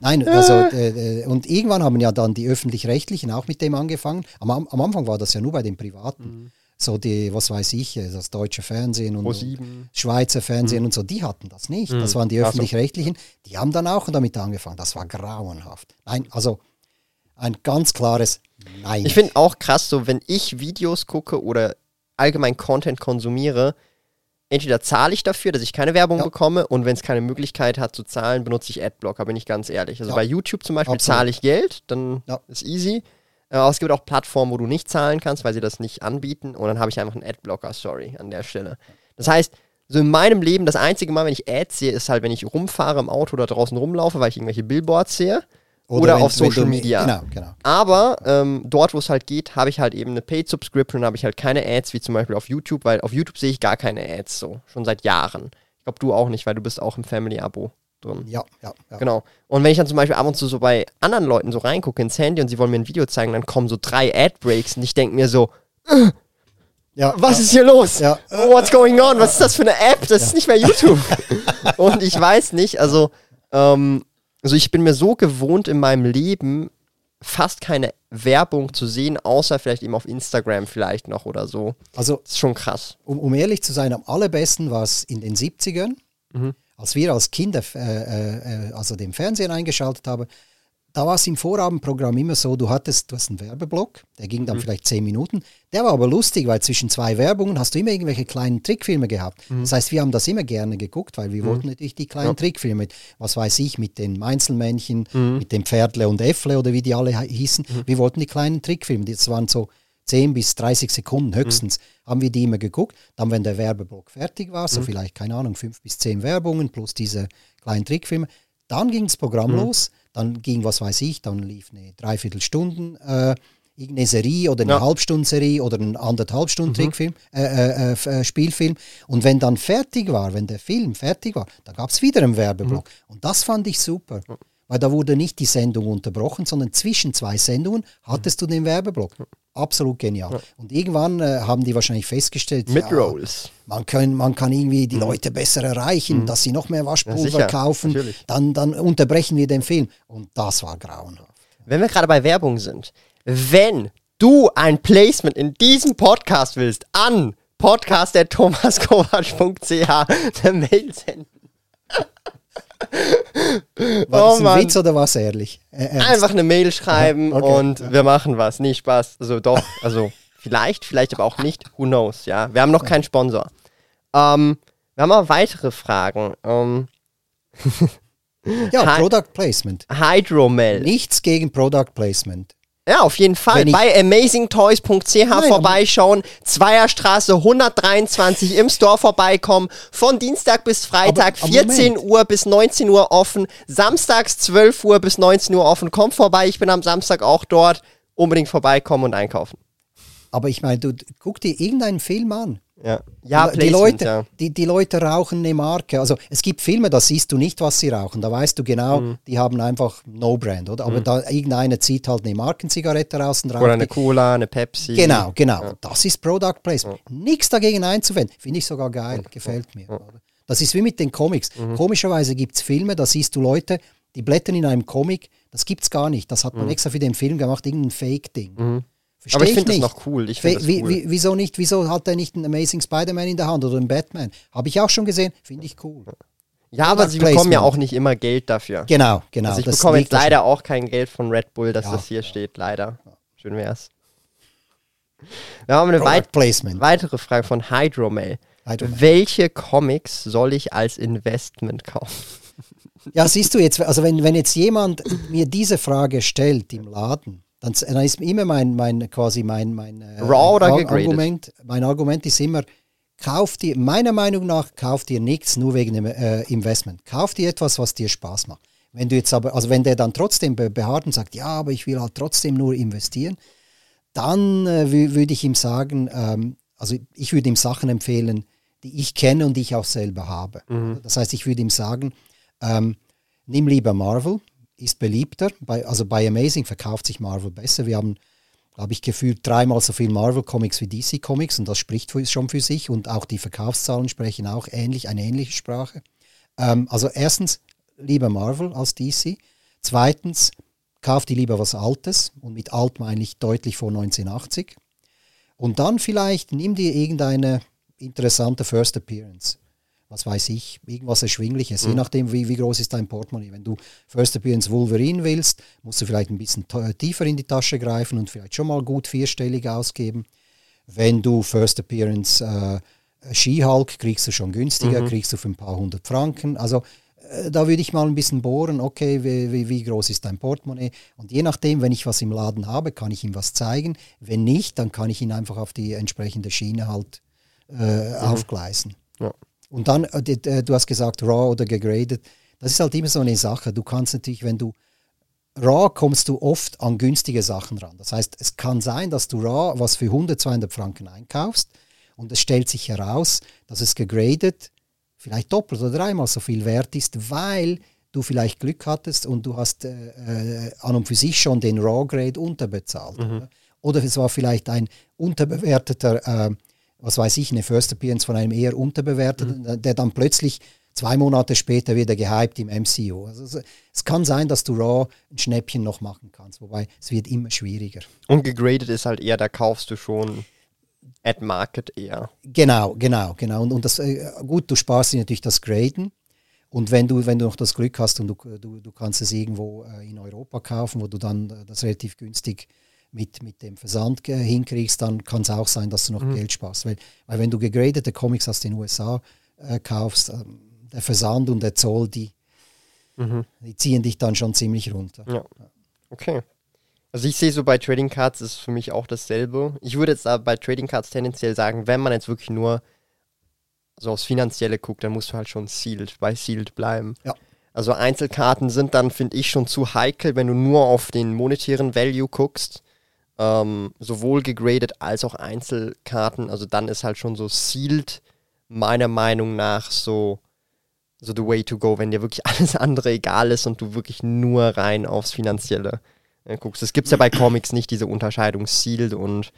Nein, also, äh, äh, und irgendwann haben ja dann die Öffentlich-Rechtlichen auch mit dem angefangen. Am, Am- am Anfang war das ja nur bei den Privaten. Mhm. So die, was weiß ich, äh, das deutsche Fernsehen und, Schweizer Fernsehen und so, die hatten das nicht. Das waren die. Öffentlich-Rechtlichen. Die haben dann auch damit angefangen. Das war grauenhaft. Nein, also ein ganz klares Nein. Ich finde auch krass, so wenn ich Videos gucke oder allgemein Content konsumiere, entweder zahle ich dafür, dass ich keine Werbung Ja. bekomme und wenn es keine Möglichkeit hat zu zahlen, benutze ich Adblocker, bin ich ganz ehrlich. Also Ja. bei YouTube zum Beispiel zahle ich Geld, dann Ja. ist easy. Äh, Aber es gibt auch Plattformen, wo du nicht zahlen kannst, weil sie das nicht anbieten und dann habe ich einfach einen Adblocker, sorry, an der Stelle. Das heißt, so in meinem Leben, das einzige Mal, wenn ich Ads sehe, ist halt, wenn ich rumfahre im Auto oder draußen rumlaufe, weil ich irgendwelche Billboards sehe. Oder, wenn- auf Social Media. Genau, genau. Aber ähm, dort, wo es halt geht, habe ich halt eben eine Paid Subscription habe ich halt keine Ads, wie zum Beispiel auf YouTube, weil auf YouTube sehe ich gar keine Ads so. Schon seit Jahren. Ich glaube, du auch nicht, weil du bist auch im Family-Abo drin. Ja, ja, ja. Genau. Und wenn ich dann zum Beispiel ab und zu so bei anderen Leuten so reingucke ins Handy und sie wollen mir ein Video zeigen, dann kommen so drei Ad-Breaks und ich denke mir so, ja was ja. ist hier los? Ja. What's going on? Was ist das für eine App? Das ist nicht mehr YouTube. und ich weiß nicht, also, ähm, also ich bin mir so gewohnt in meinem Leben, fast keine Werbung zu sehen, außer vielleicht eben auf Instagram vielleicht noch oder so. Also, Das ist schon krass. um, um ehrlich zu sein, am allerbesten war es in den 70ern, Mhm. Als wir als Kinder äh, äh, also den Fernsehen eingeschaltet haben, da war es im Vorabendprogramm immer so, du hattest, du hast einen Werbeblock, der ging dann mhm. vielleicht zehn Minuten. Der war aber lustig, weil zwischen zwei Werbungen hast du immer irgendwelche kleinen Trickfilme gehabt. Mhm. Das heißt, wir haben das immer gerne geguckt, weil wir mhm. wollten natürlich die kleinen ja. Trickfilme, was weiß ich, mit den Meinzelmännchen, mhm. mit dem Pferdle und Äffle oder wie die alle hießen. Mhm. Wir wollten die kleinen Trickfilme, das waren so 10 bis 30 Sekunden höchstens, mhm. haben wir die immer geguckt. Dann, wenn der Werbeblock fertig war, so vielleicht, keine Ahnung, fünf bis zehn Werbungen plus diese kleinen Trickfilme, dann ging das Programm los dann ging, was weiß ich, dann lief eine Dreiviertelstunden äh, irgendeine Serie oder eine ja. Halbstundenserie oder ein anderthalb Stunden mhm. Trickfilm, äh, äh, äh, äh, Spielfilm. Und wenn dann fertig war, wenn der Film fertig war, dann gab es wieder einen Werbeblock. Mhm. Und das fand ich super. Weil da wurde nicht die Sendung unterbrochen, sondern zwischen zwei Sendungen hattest du den Werbeblock. Absolut genial. Ja. Und irgendwann äh, haben die wahrscheinlich festgestellt, Mid-Rolls. Ja, man, kann, man kann irgendwie die mhm. Leute besser erreichen, mhm. dass sie noch mehr Waschpulver ja, kaufen. Dann, dann unterbrechen wir den Film. Und das war grauenhaft. Wenn wir gerade bei Werbung sind, wenn du ein Placement in diesem Podcast willst, an podcast.thomaskovac.ch eine Mail senden. War das oh, ein Witz oder war es ehrlich? Äh, Einfach eine Mail schreiben okay. und ja. wir machen was. Nee, Spaß. Also doch, also vielleicht, vielleicht aber auch nicht. Who knows, ja. Wir haben noch keinen Sponsor. Ähm, wir haben auch weitere Fragen. Ähm, ja, Product Placement. Hydromel. Nichts gegen Product Placement. Ja, auf jeden Fall. Bei amazingtoys.ch vorbeischauen, Zweierstraße 123 im Store vorbeikommen, von Dienstag bis Freitag, aber, aber 14 Moment. Uhr bis 19 Uhr offen, samstags 12 Uhr bis 19 Uhr offen. Kommt vorbei, ich bin am Samstag auch dort. Unbedingt vorbeikommen und einkaufen. Aber ich meine, du guck dir irgendeinen Film an. Ja, ja die, Leute, ja. Die, die Leute rauchen eine Marke. Also es gibt Filme, da siehst du nicht, was sie rauchen. Da weißt du genau, mhm. die haben einfach No-Brand, oder? Aber mhm. da irgendeiner zieht halt eine Markenzigarette raus und raucht. Oder eine Cola, eine Pepsi. Genau, genau. Ja. Das ist Product Placement. Ja. Nichts dagegen einzuwenden. Finde ich sogar geil. Gefällt mir. Das ist wie mit den Comics. Mhm. Komischerweise gibt es Filme, da siehst du Leute, die blättern in einem Comic. Das gibt es gar nicht. Das hat man mhm. extra für den Film gemacht, irgendein Fake-Ding. Versteh Aber ich, ich finde das noch cool. Ich das cool. Wie, wieso nicht? Wieso hat er nicht einen Amazing Spider-Man in der Hand oder einen Batman? Habe ich auch schon gesehen. Finde ich cool. Ja, aber sie Placement. bekommen ja auch nicht immer Geld dafür. Genau, genau. Also ich bekomme jetzt leider auch kein Geld von Red Bull, dass ja, das hier ja. steht. Leider. Schön wär's. Wir haben eine weit weitere Frage von Hydromel. Hydromel. Welche Comics soll ich als Investment kaufen? Ja, siehst du jetzt, also wenn, wenn jetzt jemand mir diese Frage stellt im Laden, dann, dann ist immer mein, mein quasi mein, mein äh, Raw oder Argument, mein Argument ist immer, kauft dir, meiner Meinung nach, kauft dir nichts nur wegen dem äh, Investment. Kauft dir etwas, was dir Spaß macht. Wenn du jetzt aber, also wenn der dann trotzdem beharrt und sagt, ja, aber ich will halt trotzdem nur investieren, dann äh, würde ich ihm sagen, ähm, also ich würde ihm Sachen empfehlen, die ich kenne und die ich auch selber habe. Mhm. Das heißt, ich würde ihm sagen, ähm, nimm lieber Marvel, ist beliebter. Bei, also bei Amazing verkauft sich Marvel besser. Wir haben, glaube ich, gefühlt dreimal so viel Marvel-Comics wie DC-Comics und das spricht für, schon für sich und auch die Verkaufszahlen sprechen auch ähnlich, eine ähnliche Sprache. Ähm, also erstens, lieber Marvel als DC. Zweitens, kauf dir lieber was Altes und mit alt meine ich deutlich vor 1980. Und dann vielleicht nimm dir irgendeine interessante First Appearance was weiß ich, irgendwas Erschwingliches, mhm. je nachdem, wie, wie groß ist dein Portemonnaie. Wenn du First Appearance Wolverine willst, musst du vielleicht ein bisschen tiefer in die Tasche greifen und vielleicht schon mal gut vierstellig ausgeben. Wenn du First Appearance äh, Ski-Hulk kriegst du schon günstiger, mhm. kriegst du für ein paar hundert Franken. Also äh, da würde ich mal ein bisschen bohren, okay, wie, wie, wie, groß ist dein Portemonnaie? Und je nachdem, wenn ich was im Laden habe, kann ich ihm was zeigen. Wenn nicht, dann kann ich ihn einfach auf die entsprechende Schiene halt äh, mhm. aufgleisen. Ja. Und dann, äh, äh, du hast gesagt, raw oder gegradet. Das ist halt immer so eine Sache. Du kannst natürlich, wenn du raw kommst du oft an günstige Sachen ran. Das heißt, es kann sein, dass du raw was für 100, 200 Franken einkaufst und es stellt sich heraus, dass es gegradet vielleicht doppelt oder dreimal so viel wert ist, weil du vielleicht Glück hattest und du hast äh, äh an und für sich schon den Raw Grade unterbezahlt. Mhm. Oder es war vielleicht ein unterbewerteter äh, was weiß ich, eine First Appearance von einem eher unterbewerteten, mhm. der dann plötzlich zwei Monate später wieder gehypt im MCU. Also es kann sein, dass du Raw ein Schnäppchen noch machen kannst, wobei es wird immer schwieriger. Und gegradet ist halt eher, da kaufst du schon at Market eher. Genau, genau, genau. Und, und das, äh, gut, du sparst dir natürlich das Graden. Und wenn du, wenn du noch das Glück hast und du, du, du kannst es irgendwo äh, in Europa kaufen, wo du dann äh, das relativ günstig mit, mit dem Versand äh, hinkriegst, dann kann es auch sein, dass du noch mhm. Geld sparst. Weil, weil wenn du gegradete Comics aus den USA äh, kaufst, ähm, der Versand und der Zoll, die, mhm. die ziehen dich dann schon ziemlich runter. Ja. Okay. Also ich sehe so bei Trading Cards ist für mich auch dasselbe. Ich würde jetzt aber bei Trading Cards tendenziell sagen, wenn man jetzt wirklich nur so aufs Finanzielle guckt, dann musst du halt schon sealed, bei sealed bleiben. Ja. Also Einzelkarten sind dann, finde ich, schon zu heikel, wenn du nur auf den monetären Value guckst. Ähm, sowohl gegradet als auch Einzelkarten. Also dann ist halt schon so sealed, meiner Meinung nach, so, so the way to go, wenn dir wirklich alles andere egal ist und du wirklich nur rein aufs Finanzielle äh, guckst. Es gibt ja bei Comics nicht diese Unterscheidung sealed und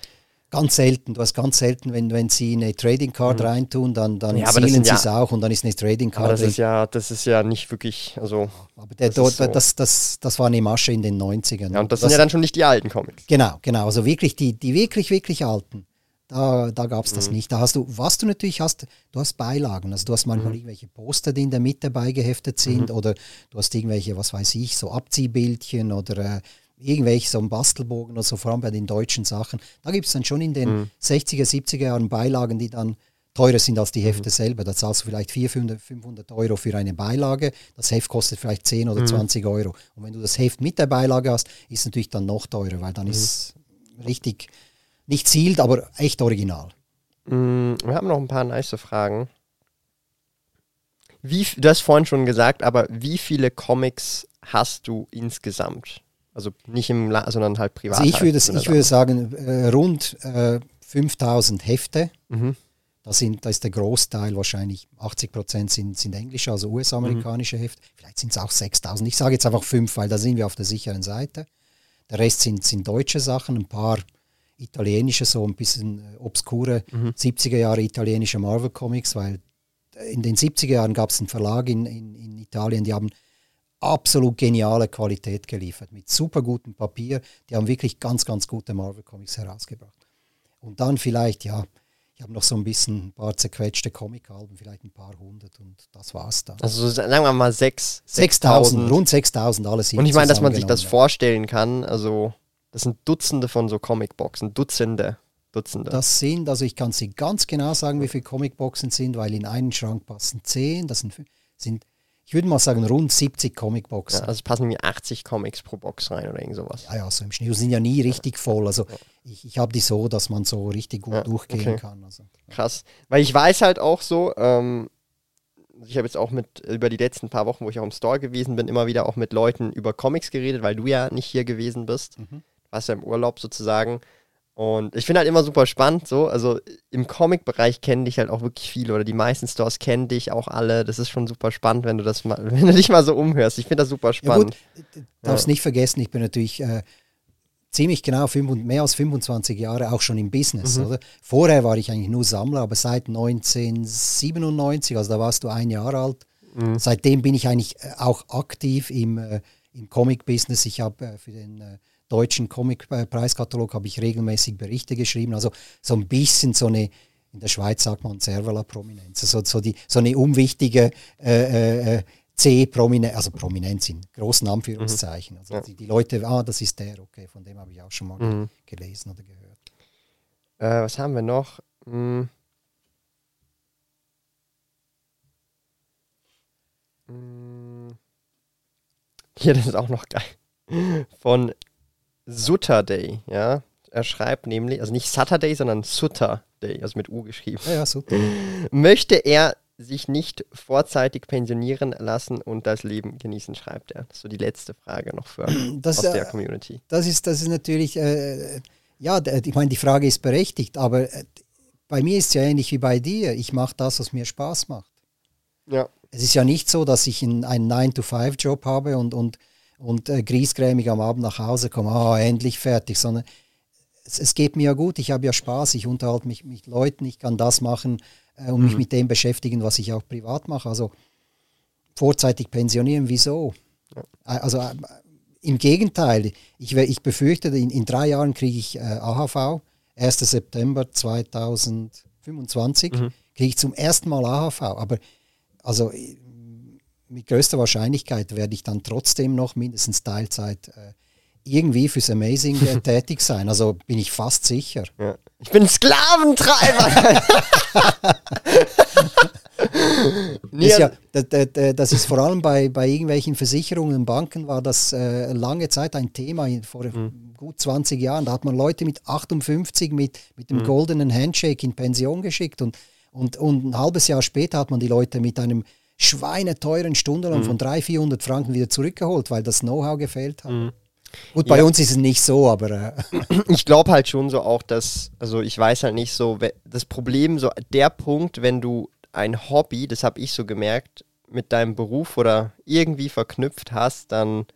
Ganz selten. Du hast ganz selten, wenn, wenn sie eine Trading Card mhm. reintun, dann, dann ja, zielen sie es ja, auch und dann ist eine Trading Card. Aber das ist ja, das ist ja nicht wirklich, also. Aber der, das, so. das, das, das, war eine Masche in den 90ern. Ja, und das, das sind ja dann schon nicht die alten Comics. Genau, genau. Also wirklich die, die wirklich, wirklich alten. Da, da gab es das mhm. nicht. Da hast du, was du natürlich hast, du hast Beilagen. Also du hast manchmal mhm. irgendwelche Poster, die in der Mitte beigeheftet sind, mhm. oder du hast irgendwelche, was weiß ich, so Abziehbildchen oder äh, irgendwelche so ein Bastelbogen oder so, vor allem bei den deutschen Sachen. Da gibt es dann schon in den mhm. 60er, 70er Jahren Beilagen, die dann teurer sind als die mhm. Hefte mhm. selber. Da zahlst du vielleicht 400, 500 Euro für eine Beilage. Das Heft kostet vielleicht 10 oder mhm. 20 Euro. Und wenn du das Heft mit der Beilage hast, ist es natürlich dann noch teurer, weil dann mhm. ist richtig, nicht zielt, aber echt original. Mhm. Wir haben noch ein paar nice Fragen. Wie, du hast vorhin schon gesagt, aber wie viele Comics hast du insgesamt? Also nicht im, La sondern halt privat. Also ich würde, halt, ich würde sagen, äh, rund äh, 5000 Hefte. Mhm. Da, sind, da ist der Großteil, wahrscheinlich 80 Prozent sind, sind englische, also US-amerikanische mhm. Hefte. Vielleicht sind es auch 6000. Ich sage jetzt einfach fünf, weil da sind wir auf der sicheren Seite. Der Rest sind, sind deutsche Sachen, ein paar italienische, so ein bisschen äh, obskure mhm. 70er Jahre italienische Marvel Comics, weil in den 70er Jahren gab es einen Verlag in, in, in Italien, die haben absolut geniale Qualität geliefert, mit super gutem Papier. Die haben wirklich ganz, ganz gute Marvel Comics herausgebracht. Und dann vielleicht, ja, ich habe noch so ein bisschen ein paar zerquetschte Comic-Alben, vielleicht ein paar hundert und das war's dann. Also sagen wir mal sechs, 6000, rund 6000, alles Und ich meine, dass man sich das vorstellen kann, also das sind Dutzende von so Comicboxen, Dutzende. Dutzende. Das sind, also ich kann sie ganz genau sagen, wie viele Comicboxen sind, weil in einen Schrank passen zehn, das sind, sind ich würde mal sagen, rund 70 Comicboxen. Ja, also passen mir 80 Comics pro Box rein oder irgend sowas. Ja, ja, so im Schnitt. Die sind ja nie richtig voll. Also ich, ich habe die so, dass man so richtig gut ja, durchgehen okay. kann. Also, Krass. Weil ich weiß halt auch so, ähm, ich habe jetzt auch mit über die letzten paar Wochen, wo ich auch im Store gewesen bin, immer wieder auch mit Leuten über Comics geredet, weil du ja nicht hier gewesen bist. Mhm. Du warst ja im Urlaub sozusagen. Und ich finde halt immer super spannend, so. Also im Comic-Bereich kennen dich halt auch wirklich viele oder die meisten Stores kennen dich auch alle. Das ist schon super spannend, wenn du das mal, wenn du dich mal so umhörst. Ich finde das super spannend. Ja gut, darfst ja. nicht vergessen, ich bin natürlich äh, ziemlich genau fünf, mehr als 25 Jahre auch schon im Business, mhm. oder? Vorher war ich eigentlich nur Sammler, aber seit 1997, also da warst du ein Jahr alt, mhm. seitdem bin ich eigentlich äh, auch aktiv im, äh, im Comic-Business. Ich habe äh, für den äh, deutschen Comic-Preiskatalog habe ich regelmäßig Berichte geschrieben. Also so ein bisschen so eine, in der Schweiz sagt man Servala-Prominenz, so, so, die, so eine unwichtige äh, äh, C-Prominenz, also Prominenz in großen Anführungszeichen. Also ja. die, die, Leute, ah, das ist der, okay, von dem habe ich auch schon mal mhm. gelesen oder gehört. Äh, was haben wir noch? Hm. Hier, das ist auch noch geil. Von Saturday, ja. Er schreibt nämlich, also nicht Saturday, sondern Saturday, also mit U geschrieben. Ja, ja, super. Möchte er sich nicht vorzeitig pensionieren lassen und das Leben genießen, schreibt er. Das ist so die letzte Frage noch für das, aus der Community. Das ist, das ist natürlich, äh, ja, ich meine, die Frage ist berechtigt, aber äh, bei mir ist es ja ähnlich wie bei dir. Ich mache das, was mir Spaß macht. Ja. Es ist ja nicht so, dass ich einen 9-to-5-Job habe und, und und äh, griesgrämig am Abend nach Hause komme, ah, endlich fertig, sondern es, es, geht mir ja gut, ich habe ja Spaß, ich unterhalte mich mit Leuten, ich kann das machen äh, und mhm. mich mit dem beschäftigen, was ich auch privat mache. Also vorzeitig pensionieren, wieso? Ja. Also äh, im Gegenteil, ich, ich befürchte, in, in drei Jahren kriege ich äh, AHV, 1. September 2025 mhm. kriege ich zum ersten Mal AHV, aber also mit größter Wahrscheinlichkeit werde ich dann trotzdem noch mindestens Teilzeit äh, irgendwie fürs Amazing äh, tätig sein. Also bin ich fast sicher. Ja. Ich bin Sklaventreiber. Das ist, ja, das ist vor allem bei, bei irgendwelchen Versicherungen und Banken war das äh, lange Zeit ein Thema, vor mhm. gut 20 Jahren. Da hat man Leute mit 58 mit, mit dem mhm. goldenen Handshake in Pension geschickt und, und, und ein halbes Jahr später hat man die Leute mit einem schweineteuren Stundenlohn mhm. von 300, 400 Franken wieder zurückgeholt, weil das Know-how gefehlt hat. Mhm. Gut, bei ja. uns ist es nicht so, aber. Äh. Ich glaube halt schon so auch, dass, also ich weiß halt nicht so, das Problem, so der Punkt, wenn du ein Hobby, das habe ich so gemerkt, mit deinem Beruf oder irgendwie verknüpft hast, dann,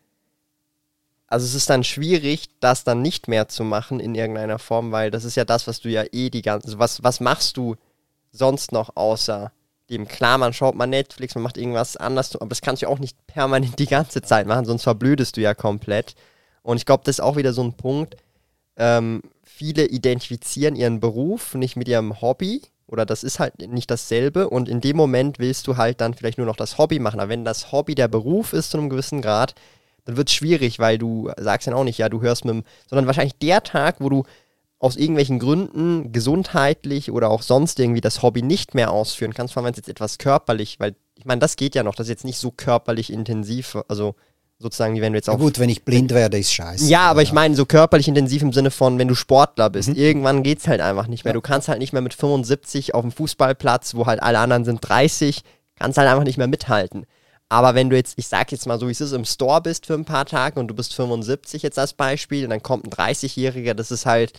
also es ist dann schwierig, das dann nicht mehr zu machen in irgendeiner Form, weil das ist ja das, was du ja eh die ganze, also was, was machst du sonst noch außer dem? Klar, man schaut mal Netflix, man macht irgendwas anderes, aber das kannst du auch nicht permanent die ganze Zeit machen, sonst verblödest du ja komplett. Und ich glaube, das ist auch wieder so ein Punkt, ähm, viele identifizieren ihren Beruf nicht mit ihrem Hobby oder das ist halt nicht dasselbe und in dem Moment willst du halt dann vielleicht nur noch das Hobby machen. Aber wenn das Hobby der Beruf ist zu einem gewissen Grad, dann wird es schwierig, weil du sagst dann auch nicht, ja, du hörst mit dem, sondern wahrscheinlich der Tag, wo du aus irgendwelchen Gründen gesundheitlich oder auch sonst irgendwie das Hobby nicht mehr ausführen kannst, vor allem wenn es jetzt etwas körperlich, weil ich meine, das geht ja noch, das ist jetzt nicht so körperlich intensiv, also sozusagen, wie wenn du jetzt auch. Ja gut, wenn ich blind werde, ist scheiße. Ja, aber ja. ich meine, so körperlich intensiv im Sinne von, wenn du Sportler bist, mhm. irgendwann geht es halt einfach nicht mehr. Du kannst halt nicht mehr mit 75 auf dem Fußballplatz, wo halt alle anderen sind 30, kannst halt einfach nicht mehr mithalten. Aber wenn du jetzt, ich sag jetzt mal so, wie es ist, im Store bist für ein paar Tage und du bist 75 jetzt als Beispiel und dann kommt ein 30-Jähriger, das ist halt,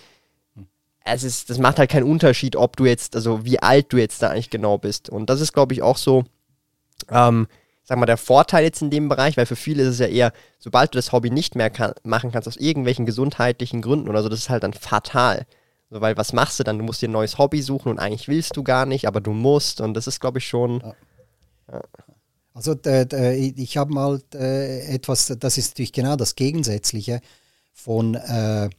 es ist, das macht halt keinen Unterschied, ob du jetzt, also wie alt du jetzt da eigentlich genau bist. Und das ist, glaube ich, auch so, ähm, sag mal, der Vorteil jetzt in dem Bereich, weil für viele ist es ja eher, sobald du das Hobby nicht mehr kann, machen kannst, aus irgendwelchen gesundheitlichen Gründen oder so, das ist halt dann fatal. So, weil was machst du dann? Du musst dir ein neues Hobby suchen und eigentlich willst du gar nicht, aber du musst und das ist, glaube ich, schon. Ja. Ja. Also ich habe mal etwas, das ist natürlich genau das Gegensätzliche von äh,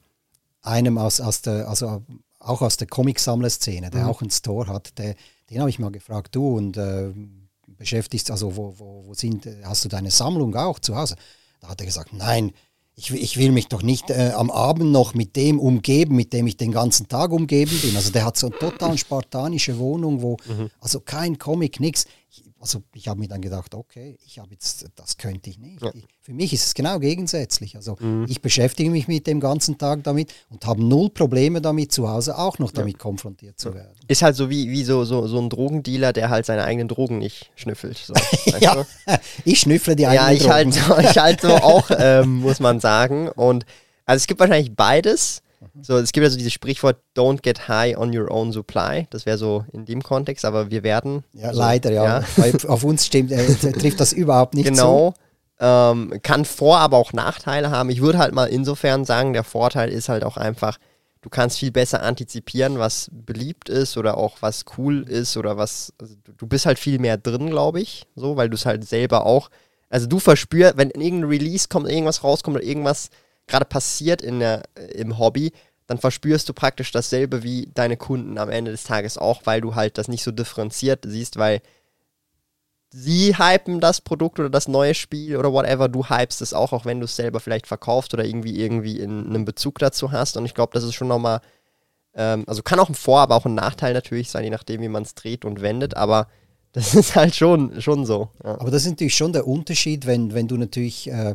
einem aus, aus der, also auch aus der Comic-Sammler-Szene, der mhm. auch einen Store hat, der, den habe ich mal gefragt, du und äh, beschäftigst, also wo, wo, wo sind, hast du deine Sammlung auch zu Hause? Da hat er gesagt, nein, ich, ich will mich doch nicht äh, am Abend noch mit dem umgeben, mit dem ich den ganzen Tag umgeben bin. Also der hat so eine total spartanische Wohnung, wo, mhm. also kein Comic, nichts also ich habe mir dann gedacht, okay, ich habe jetzt, das könnte ich nicht. Ja. Ich, für mich ist es genau gegensätzlich. Also mhm. ich beschäftige mich mit dem ganzen Tag damit und habe null Probleme damit, zu Hause auch noch damit ja. konfrontiert zu werden. Ist halt so wie, wie so, so, so ein Drogendealer, der halt seine eigenen Drogen nicht schnüffelt. So, ja, ich schnüffle die eigenen ja, ich Drogen. Halt, ich halt so auch, ähm, muss man sagen. Und also es gibt wahrscheinlich beides. So, es gibt ja so dieses Sprichwort, don't get high on your own supply. Das wäre so in dem Kontext, aber wir werden. Ja, so, leider, ja. ja. auf uns stimmt, äh, trifft das überhaupt nicht genau. zu. Ähm, kann Vor-, aber auch Nachteile haben. Ich würde halt mal insofern sagen, der Vorteil ist halt auch einfach, du kannst viel besser antizipieren, was beliebt ist oder auch was cool ist oder was. Also du bist halt viel mehr drin, glaube ich, so, weil du es halt selber auch. Also du verspürst, wenn irgendein Release kommt, irgendwas rauskommt oder irgendwas gerade passiert in der, im Hobby, dann verspürst du praktisch dasselbe wie deine Kunden am Ende des Tages auch, weil du halt das nicht so differenziert siehst, weil sie hypen das Produkt oder das neue Spiel oder whatever, du hypst es auch, auch wenn du es selber vielleicht verkaufst oder irgendwie irgendwie in einem Bezug dazu hast. Und ich glaube, das ist schon nochmal, ähm, also kann auch ein Vor-, aber auch ein Nachteil natürlich sein, je nachdem, wie man es dreht und wendet, aber das ist halt schon, schon so. Ja. Aber das ist natürlich schon der Unterschied, wenn, wenn du natürlich äh,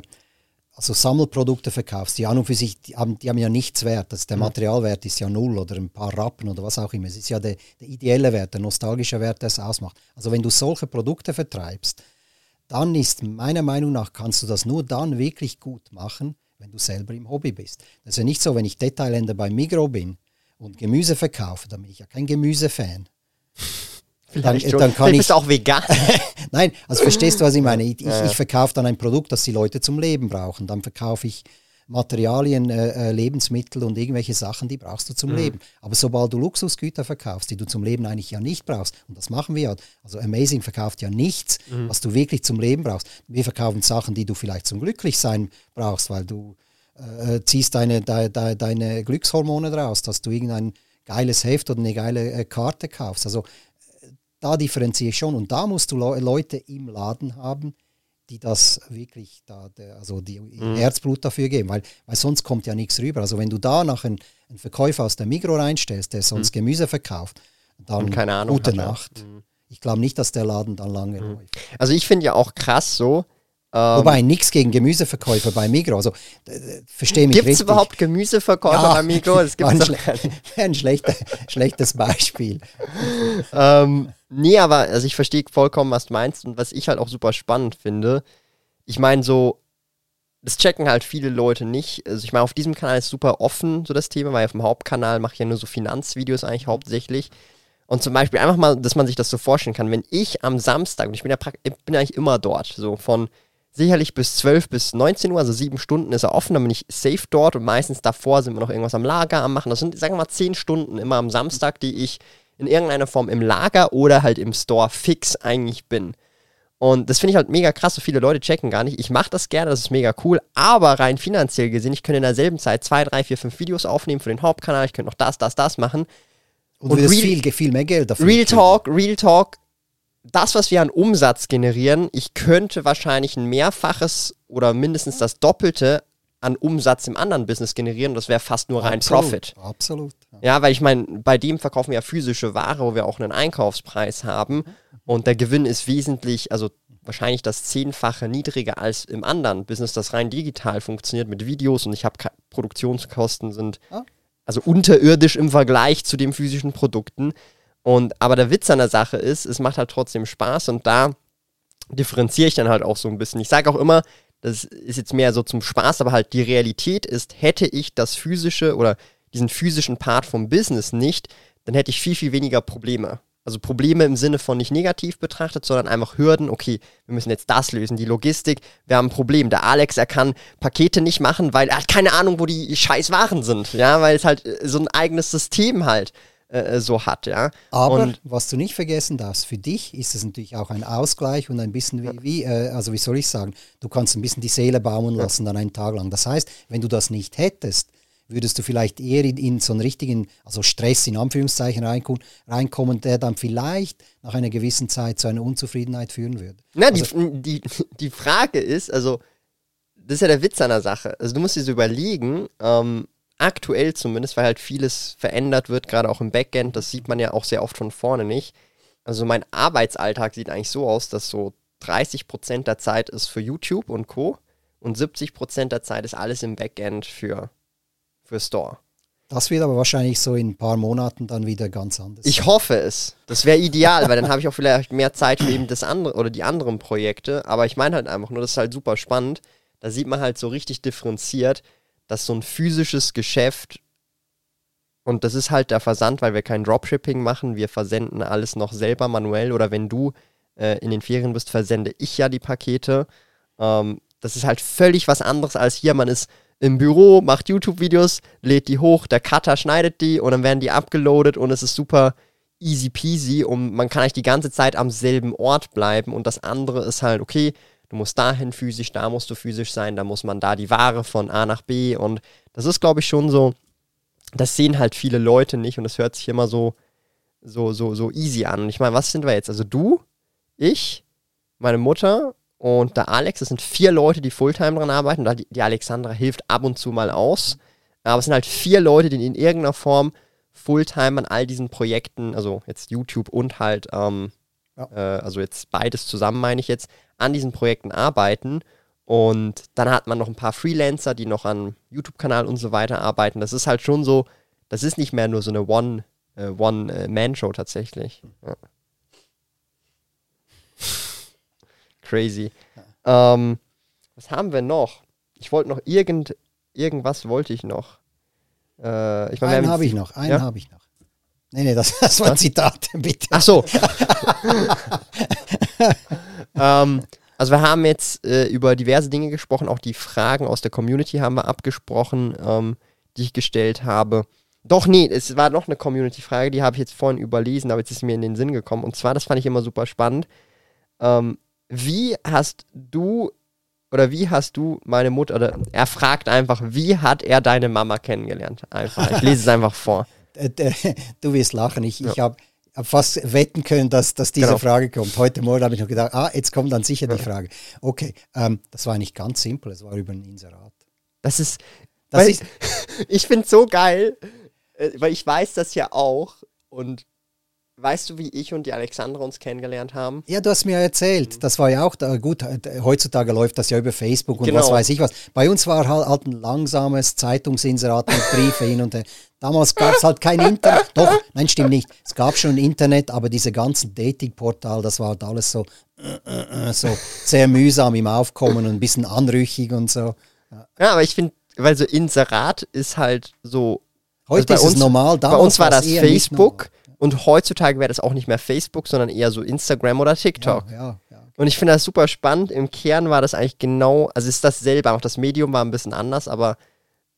also Sammelprodukte verkaufst, die an und für sich, die haben, die haben ja nichts wert. Also der mhm. Materialwert ist ja null oder ein paar Rappen oder was auch immer. Es ist ja der, der ideelle Wert, der nostalgische Wert, der es ausmacht. Also wenn du solche Produkte vertreibst, dann ist meiner Meinung nach, kannst du das nur dann wirklich gut machen, wenn du selber im Hobby bist. Das ist ja nicht so, wenn ich Detailhändler bei Migro bin und Gemüse verkaufe, dann bin ich ja kein Gemüsefan. Dann, dann, kann ich. bist auch vegan. Nein, also verstehst du, was ich meine? Ich, ja. ich verkaufe dann ein Produkt, das die Leute zum Leben brauchen. Dann verkaufe ich Materialien, äh, äh, Lebensmittel und irgendwelche Sachen, die brauchst du zum mhm. Leben. Aber sobald du Luxusgüter verkaufst, die du zum Leben eigentlich ja nicht brauchst, und das machen wir ja, also Amazing verkauft ja nichts, mhm. was du wirklich zum Leben brauchst. Wir verkaufen Sachen, die du vielleicht zum Glücklichsein brauchst, weil du äh, ziehst deine, de, de, deine Glückshormone draus, dass du irgendein geiles Heft oder eine geile äh, Karte kaufst. Also da differenziere ich schon. Und da musst du Le Leute im Laden haben, die das wirklich da, also die Mhm. Herzblut dafür geben, weil, weil sonst kommt ja nichts rüber. Also wenn du da nach einen, einen Verkäufer aus der Migro reinstellst, der sonst Gemüse verkauft, dann Mhm. Und keine Ahnung gute. Nacht. Ich glaube nicht, dass der Laden dann lange Mhm. läuft. Also ich finde ja auch krass so. Ähm, Wobei nichts gegen Gemüseverkäufer bei Migro. Also äh, verstehe mich Gibt es überhaupt Gemüseverkäufer bei Migros? Es gibt ein, schle ein schlechter, schlechtes Beispiel. ähm, nee, aber also ich verstehe vollkommen, was du meinst und was ich halt auch super spannend finde. Ich meine, so, das checken halt viele Leute nicht. Also ich meine, auf diesem Kanal ist super offen so das Thema, weil auf dem Hauptkanal mache ich ja nur so Finanzvideos eigentlich hauptsächlich. Und zum Beispiel einfach mal, dass man sich das so vorstellen kann, wenn ich am Samstag, und ich bin ja, ich bin eigentlich immer dort, so von sicherlich bis 12 bis 19 Uhr, also sieben Stunden ist er offen, dann bin ich safe dort und meistens davor sind wir noch irgendwas am Lager am machen. Das sind, sagen wir mal, 10 Stunden immer am Samstag, die ich in irgendeiner Form im Lager oder halt im Store fix eigentlich bin. Und das finde ich halt mega krass, so viele Leute checken gar nicht. Ich mache das gerne, das ist mega cool, aber rein finanziell gesehen, ich könnte in derselben Zeit zwei, drei, vier, fünf Videos aufnehmen für den Hauptkanal, ich könnte noch das, das, das machen. Und, Und Real- viel, viel mehr Geld dafür Real. Talk, Real Talk, das, was wir an Umsatz generieren, ich könnte wahrscheinlich ein Mehrfaches oder mindestens das Doppelte an Umsatz im anderen Business generieren. Das wäre fast nur rein Absolut, Profit. Absolut. Ja. Weil ich meine, bei dem verkaufen wir ja physische Ware, wo wir auch einen Einkaufspreis haben. Und der Gewinn ist wesentlich, also wahrscheinlich das Zehnfache niedriger als im anderen Business, das rein digital funktioniert mit Videos und ich habe Produktionskosten sind Ah. also unterirdisch im Vergleich zu den physischen Produkten. Und aber der Witz an der Sache ist, es macht halt trotzdem Spaß und da differenziere ich dann halt auch so ein bisschen. Ich sage auch immer, das ist jetzt mehr so zum Spaß, aber halt die Realität ist, hätte ich das physische oder diesen physischen Part vom Business nicht, dann hätte ich viel, viel weniger Probleme. Also Probleme im Sinne von nicht negativ betrachtet, sondern einfach Hürden. Okay, wir müssen jetzt das lösen, die Logistik. Wir haben ein Problem. Der Alex, er kann Pakete nicht machen, weil er hat keine Ahnung, wo die scheiß Waren sind. Ja, weil es halt äh, so ein eigenes System halt äh, so hat. Ja. Aber Und was du nicht vergessen darfst, für dich ist es natürlich auch ein Ausgleich und ein bisschen wie, wie äh, also wie soll ich sagen, du kannst ein bisschen die Seele baumen lassen dann einen Tag lang. Das heißt, wenn du das nicht hättest, würdest du vielleicht eher in, in so einen richtigen, also Stress in Anführungszeichen reinkommen, reinkommen, der dann vielleicht nach einer gewissen Zeit zu einer Unzufriedenheit führen würde. Na, Also die, die, die Frage ist, also, das ist ja der Witz an der Sache. Also, du musst dir so überlegen, ähm, aktuell zumindest, weil halt vieles verändert wird, gerade auch im Backend, das sieht man ja auch sehr oft von vorne nicht. Also, mein Arbeitsalltag sieht eigentlich so aus, dass so 30% der Zeit ist für YouTube und Co. und 70% der Zeit ist alles im Backend für, für Store. Das wird aber wahrscheinlich so in ein paar Monaten dann wieder ganz anders. Ich hoffe es. Das wäre ideal, weil dann habe ich auch vielleicht mehr Zeit für eben das andere oder die anderen Projekte. Aber ich meine halt einfach nur, das ist halt super spannend. Da sieht man halt so richtig differenziert, dass so ein physisches Geschäft und das ist halt der Versand, weil wir kein Dropshipping machen. Wir versenden alles noch selber manuell oder wenn du äh, in den Ferien bist, versende ich ja die Pakete. Ähm, das ist halt völlig was anderes als hier. Man ist im Büro, macht YouTube-Videos, lädt die hoch, der Cutter schneidet die und dann werden die abgeloadet und es ist super easy peasy und man kann eigentlich die ganze Zeit am selben Ort bleiben und das andere ist halt, okay, du musst dahin physisch, da musst du physisch sein, da muss man da die Ware von A nach B und das ist, glaube ich, schon so, das sehen halt viele Leute nicht und das hört sich immer so, so, so, so easy an. Und ich meine, was sind wir jetzt? Also du, ich, meine Mutter und der Alex, das sind vier Leute, die Fulltime dran arbeiten. Und die Alexandra hilft ab und zu mal aus. Aber es sind halt vier Leute, die in irgendeiner Form Fulltime an all diesen Projekten, also jetzt YouTube und halt, ähm, Ja. äh, also jetzt beides zusammen meine ich jetzt, an diesen Projekten arbeiten. Und dann hat man noch ein paar Freelancer, die noch an YouTube-Kanal und so weiter arbeiten. Das ist halt schon so, das ist nicht mehr nur so eine One, äh, One-Man-Show tatsächlich. Ja. Crazy. Ähm, was haben wir noch? Ich wollte noch irgend, irgendwas wollte ich noch. Äh, ich meine, wir einen habe ich noch, einen Ja? habe ich noch. Nee, nee, das, das war ein Zitat, bitte. Ach so. ähm, also wir haben jetzt äh, über diverse Dinge gesprochen, auch die Fragen aus der Community haben wir abgesprochen, ähm, die ich gestellt habe. Doch, nee, es war noch eine Community-Frage, die habe ich jetzt vorhin überlesen, aber jetzt ist mir in den Sinn gekommen. Und zwar, das fand ich immer super spannend. Ähm, wie hast du oder wie hast du meine Mutter, oder er fragt einfach, wie hat er deine Mama kennengelernt? Einfach. Ich lese es einfach vor. Äh, Du wirst lachen. Ich, ich habe habe fast wetten können, dass, dass diese Genau. Frage kommt. Heute Morgen habe ich noch gedacht, ah, jetzt kommt dann sicher die Frage. Okay, ähm, das war nicht ganz simpel, es war über ein Inserat. Das ist. Das ist- ich finde so geil, äh, weil ich weiß das ja auch. Und weißt du, wie ich und die Alexandra uns kennengelernt haben? Ja, du hast mir erzählt, das war ja auch, da, gut, äh, heutzutage läuft das ja über Facebook und Genau. was weiß ich was. Bei uns war halt, halt ein langsames Zeitungsinserat mit Briefe hin und her. Damals gab es halt kein Internet. Doch, nein, stimmt nicht. Es gab schon Internet, aber diese ganzen Datingportale, das war halt alles so, äh, äh, so sehr mühsam im Aufkommen und ein bisschen anrüchig und so. Ja, aber ich finde, weil so Inserat ist halt so. Heute also ist es normal, Bei damals uns war das Facebook und heutzutage wäre das auch nicht mehr Facebook, sondern eher so Instagram oder TikTok. Ja, ja, ja. Und ich finde das super spannend. Im Kern war das eigentlich genau, also es ist dasselbe, auch das Medium war ein bisschen anders, aber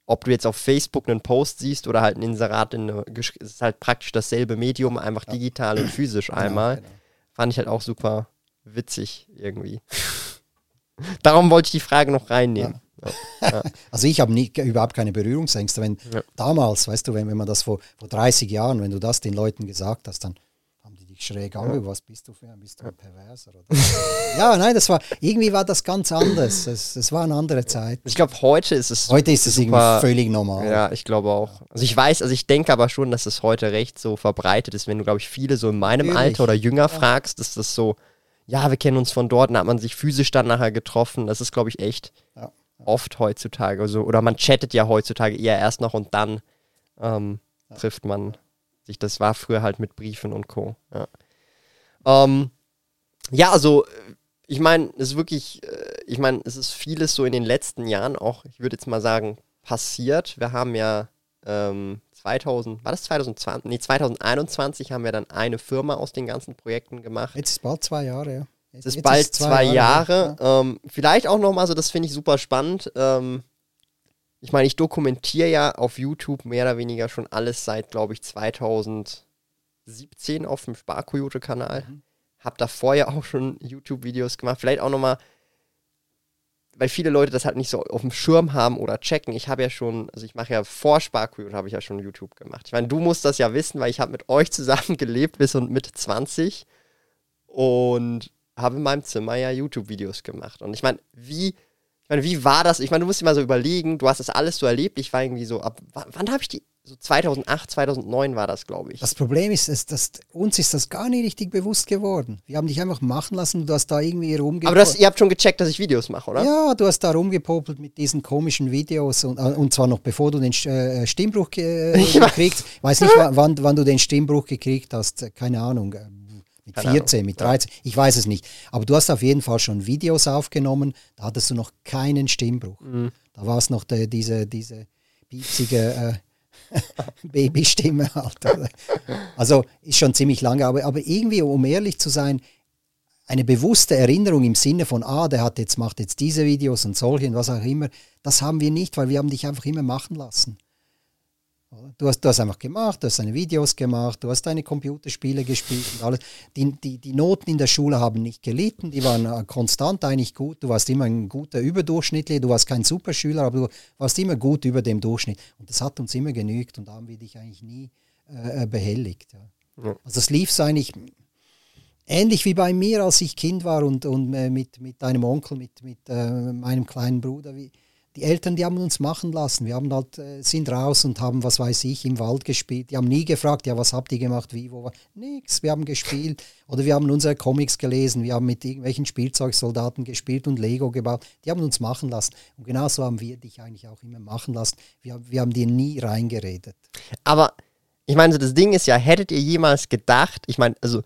ob du jetzt auf Facebook einen Post siehst oder halt ein Inserat in eine, ist halt praktisch dasselbe Medium, einfach digital und physisch einmal. genau. Fand ich halt auch super witzig irgendwie. Darum wollte ich die Frage noch reinnehmen. Also ich habe überhaupt keine Berührungsängste. Wenn Ja. damals, weißt du, wenn, wenn man das vor, vor 30 Jahren, wenn du das den Leuten gesagt hast, dann haben die dich schräg angeguckt, was bist du für ein, bist du ein Perverser? Ja, nein, das war, irgendwie war das ganz anders. Es, es war eine andere Zeit. Ich glaube, heute ist es Heute ist es super, irgendwie völlig normal. Ja, ich glaube auch. Also ich weiß, also ich denke aber schon, dass es heute recht so verbreitet ist, wenn du, glaube ich, viele so in meinem Natürlich. Alter oder jünger fragst, ist das so, ja, wir kennen uns von dort, dann hat man sich physisch dann nachher getroffen. Das ist, glaube ich, echt Ja. Oft heutzutage. Also, oder man chattet ja heutzutage eher erst noch und dann ähm, trifft man sich. Das war früher halt mit Briefen und Co. Ja, ähm, ja also äh, ich meine, es ist wirklich, äh, ich meine, es ist vieles so in den letzten Jahren auch, ich würde jetzt mal sagen, passiert. Wir haben ja ähm, 2000, war das 2020? Nee, 2021 haben wir dann eine Firma aus den ganzen Projekten gemacht. Jetzt ist bald zwei Jahre, ja. Es ist bald zwei, Jahre. Ähm, vielleicht auch nochmal, so das finde ich super spannend. Ähm, ich meine, ich dokumentiere ja auf YouTube mehr oder weniger schon alles seit, glaube ich, 2017 auf dem Sparkoyote-Kanal. Hab da vorher auch schon YouTube-Videos gemacht. Vielleicht auch nochmal, weil viele Leute das halt nicht so auf dem Schirm haben oder checken. Ich habe ja schon, also ich mache ja vor Sparkoyote, habe ich ja schon YouTube gemacht. Ich meine, du musst das ja wissen, weil ich habe mit euch zusammen gelebt bis und Mitte 20 und habe in meinem Zimmer ja YouTube-Videos gemacht. Und ich meine, wie, ich meine, wie war das? Ich meine, du musst dir mal so überlegen, du hast das alles so erlebt. Ich war irgendwie so, ab wann, habe ich die? So 2008, 2009 war das, glaube ich. Das Problem ist, dass, dass uns ist das gar nicht richtig bewusst geworden. Wir haben dich einfach machen lassen, du hast da irgendwie rumgepopelt. Aber das, ihr habt schon gecheckt, dass ich Videos mache, oder? Ja, du hast da rumgepopelt mit diesen komischen Videos und, äh, und zwar noch bevor du den äh, Stimmbruch äh, gekriegt Ich weiß nicht, wa- wann, wann du den Stimmbruch gekriegt hast, äh, keine Ahnung. Mit Keine 14, mit 13, ich weiß es nicht. Aber du hast auf jeden Fall schon Videos aufgenommen, da hattest du noch keinen Stimmbruch. Mhm. Da war es noch der, diese, diese piepsige äh, Babystimme halt. Also ist schon ziemlich lange, aber, aber irgendwie, um ehrlich zu sein, eine bewusste Erinnerung im Sinne von, ah, der hat jetzt, macht jetzt diese Videos und solche und was auch immer, das haben wir nicht, weil wir haben dich einfach immer machen lassen. Du hast, du hast einfach gemacht, du hast deine Videos gemacht, du hast deine Computerspiele gespielt und alles. Die, die, die Noten in der Schule haben nicht gelitten, die waren äh, konstant eigentlich gut. Du warst immer ein guter Überdurchschnittler, du warst kein Superschüler, aber du warst immer gut über dem Durchschnitt. Und das hat uns immer genügt und da haben wir dich eigentlich nie äh, äh, behelligt. Ja. Also es lief eigentlich ähnlich wie bei mir, als ich Kind war und, und äh, mit, mit deinem Onkel, mit, mit äh, meinem kleinen Bruder. Wie, die Eltern, die haben uns machen lassen. Wir haben halt, äh, sind raus und haben, was weiß ich, im Wald gespielt. Die haben nie gefragt, ja, was habt ihr gemacht, wie, wo, nix. Wir haben gespielt oder wir haben unsere Comics gelesen, wir haben mit irgendwelchen Spielzeugsoldaten gespielt und Lego gebaut. Die haben uns machen lassen. Und genauso haben wir dich eigentlich auch immer machen lassen. Wir, wir haben dir nie reingeredet. Aber ich meine, so das Ding ist ja, hättet ihr jemals gedacht, ich meine, also,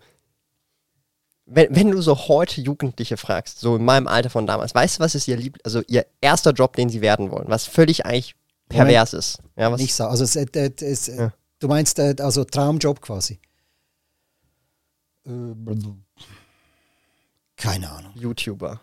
wenn, wenn du so heute Jugendliche fragst, so in meinem Alter von damals, weißt du, was ist ihr lieb, also ihr erster Job, den sie werden wollen, was völlig eigentlich pervers ist? Ja, was, Nicht so. Also es, äh, es, äh, Ja. du meinst äh, also Traumjob quasi? Keine Ahnung. YouTuber.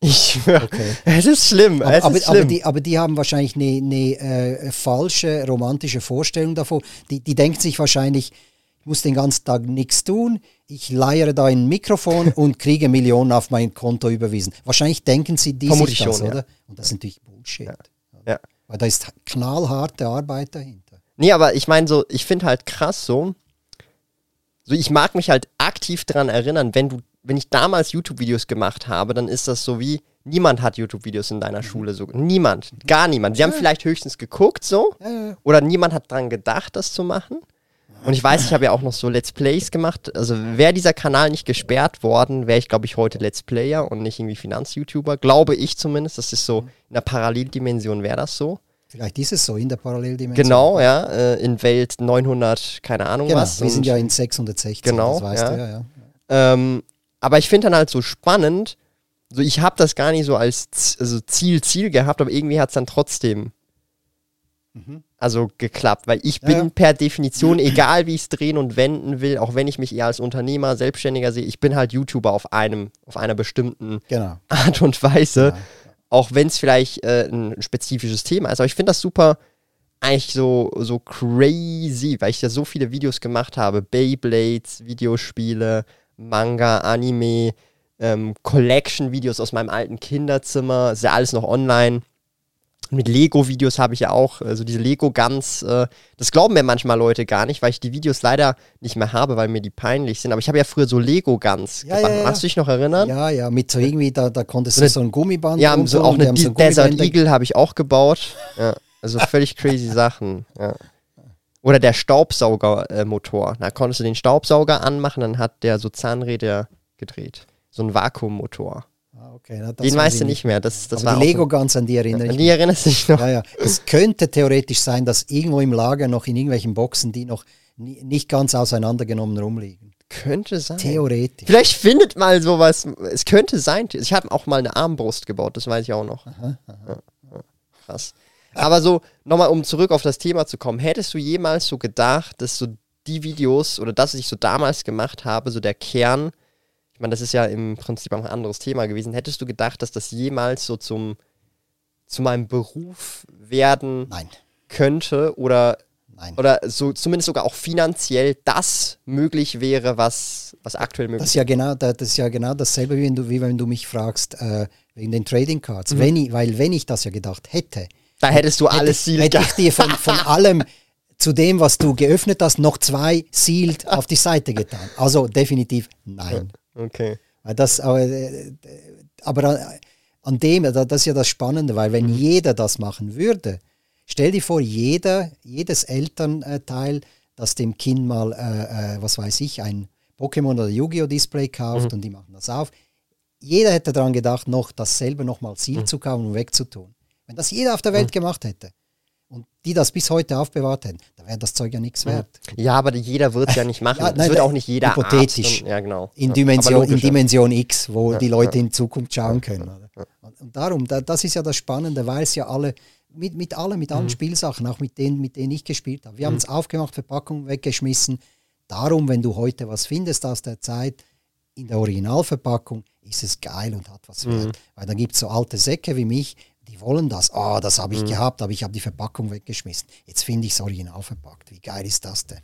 Ich Okay. es ist schlimm, Aber, es aber, ist aber, schlimm. die, aber die haben wahrscheinlich eine, eine äh, falsche romantische Vorstellung davon. Die, die denken sich wahrscheinlich, ich muss den ganzen Tag nichts tun, ich leiere da ein Mikrofon und kriege Millionen auf mein Konto überwiesen. Wahrscheinlich denken sie die Vermute sich ich das, schon, ja. oder? Und das ist natürlich Bullshit. ja. Weil da ist knallharte Arbeit dahinter. Nee, aber ich meine so, ich finde halt krass so, so ich mag mich halt aktiv daran erinnern, wenn du, wenn ich damals YouTube-Videos gemacht habe, dann ist das so wie, niemand hat YouTube-Videos in deiner Schule so. Niemand, gar niemand. Sie haben vielleicht höchstens geguckt so. Oder niemand hat dran gedacht, das zu machen. Und ich weiß, ich habe ja auch noch so Let's Plays gemacht. Also wäre dieser Kanal nicht gesperrt worden, wäre ich, glaube ich, heute Let's Player und nicht irgendwie Finanz-YouTuber. Glaube ich zumindest. Das ist so, in der Paralleldimension wäre das so. Vielleicht ist es so in der Paralleldimension. Genau, ja. Äh, in Welt 900, keine Ahnung Genau, was. wir sind ja in 660, Genau, das weißt ja. du ja. ja. Ähm, aber ich finde dann halt so spannend, so ich habe das gar nicht so als Z also Ziel, Ziel gehabt, aber irgendwie hat es dann trotzdem also geklappt, weil ich Ja, bin ja. per Definition, egal wie ich es drehen und wenden will, auch wenn ich mich eher als Unternehmer, Selbstständiger sehe, ich bin halt YouTuber auf einem, auf einer bestimmten Genau. Art und Weise, Ja. auch wenn es vielleicht äh, ein spezifisches Thema ist. Aber ich finde das super, eigentlich so, so crazy, weil ich ja so viele Videos gemacht habe. Beyblades, Videospiele, Manga, Anime, ähm, Collection-Videos aus meinem alten Kinderzimmer, ist ja alles noch online. Mit Lego-Videos habe ich ja auch, also diese Lego-Guns, äh, das glauben mir manchmal Leute gar nicht, weil ich die Videos leider nicht mehr habe, weil mir die peinlich sind. Aber ich habe ja früher so Lego-Guns Ja, gebaut. ja, ja. Kannst du dich noch erinnern? Ja, ja, mit so irgendwie, da, da konntest So du so ein Gummiband Ja, so auch eine so De Desert Eagle habe ich auch gebaut. Ja, also völlig crazy Sachen. Ja. Oder der Staubsaugermotor. Da konntest du den Staubsauger anmachen, dann hat der so Zahnräder gedreht. So ein Vakuummotor. Okay, na, Den weiß weißt du nicht mehr. Das, das war die Lego Guns, an die erinnere an ich die mich. erinnerst du dich noch? Ja, ja. Es könnte theoretisch sein, dass irgendwo im Lager noch in irgendwelchen Boxen, die noch ni- nicht ganz auseinandergenommen rumliegen. Könnte sein. Theoretisch. Vielleicht findet mal sowas. Es könnte sein. Ich habe auch mal eine Armbrust gebaut, das weiß ich auch noch. Ja, ja, krass. Aber so, nochmal, um zurück auf das Thema zu kommen, hättest du jemals so gedacht, dass so die Videos oder das, was ich so damals gemacht habe, so der Kern, meine, das ist ja im Prinzip auch ein anderes Thema gewesen, hättest du gedacht, dass das jemals so zum, zu meinem Beruf werden Nein, könnte oder nein. oder so zumindest sogar auch finanziell das möglich wäre, was, was aktuell möglich Das ist ja genau, das ist ja genau dasselbe, wie wenn du, wie wenn du mich fragst, äh, wegen den Trading Cards. Mhm. Wenn ich, weil wenn ich das ja gedacht hätte, Da hättest du hätte, alles Ziel hätte ich dir von, von allem zu dem, was du geöffnet hast, noch zwei Sealed auf die Seite getan. Also definitiv nein. Okay. Weil Das, aber äh, aber an- an dem, da- das ist ja das Spannende, weil Mhm. wenn jeder das machen würde, stell dir vor, jeder, jedes Elternteil, das dem Kind mal, äh, äh, was weiß ich, ein Pokémon oder Yu-Gi-Oh! Display kauft Mhm. und die machen das auf, jeder hätte daran gedacht, noch dasselbe nochmal Ziel Mhm. zu kaufen und wegzutun. Wenn das jeder auf der Welt gemacht hätte die das bis heute aufbewahrt hätten, dann wäre das Zeug ja nichts wert. Ja, aber jeder wird es ja nicht machen. Ja, nein, wird nein, auch nicht jeder hypothetisch. Und, ja, genau. in, ja. Dimension, in logisch, ja. Dimension X, wo die Leute in Zukunft schauen können. Und, und darum, da, das ist ja das Spannende, weil es ja alle, mit, mit allem, mit Mhm. allen Spielsachen, auch mit denen, mit denen ich gespielt habe. Wir haben es aufgemacht, Verpackung weggeschmissen. Darum, wenn du heute was findest aus der Zeit, in der Originalverpackung, ist es geil und hat was Mhm. wert. Weil dann gibt es so alte Säcke wie mich, die wollen das. Ah, das habe ich Mhm. gehabt, aber ich habe die Verpackung weggeschmissen. Jetzt finde ich es original verpackt. Wie geil ist das denn?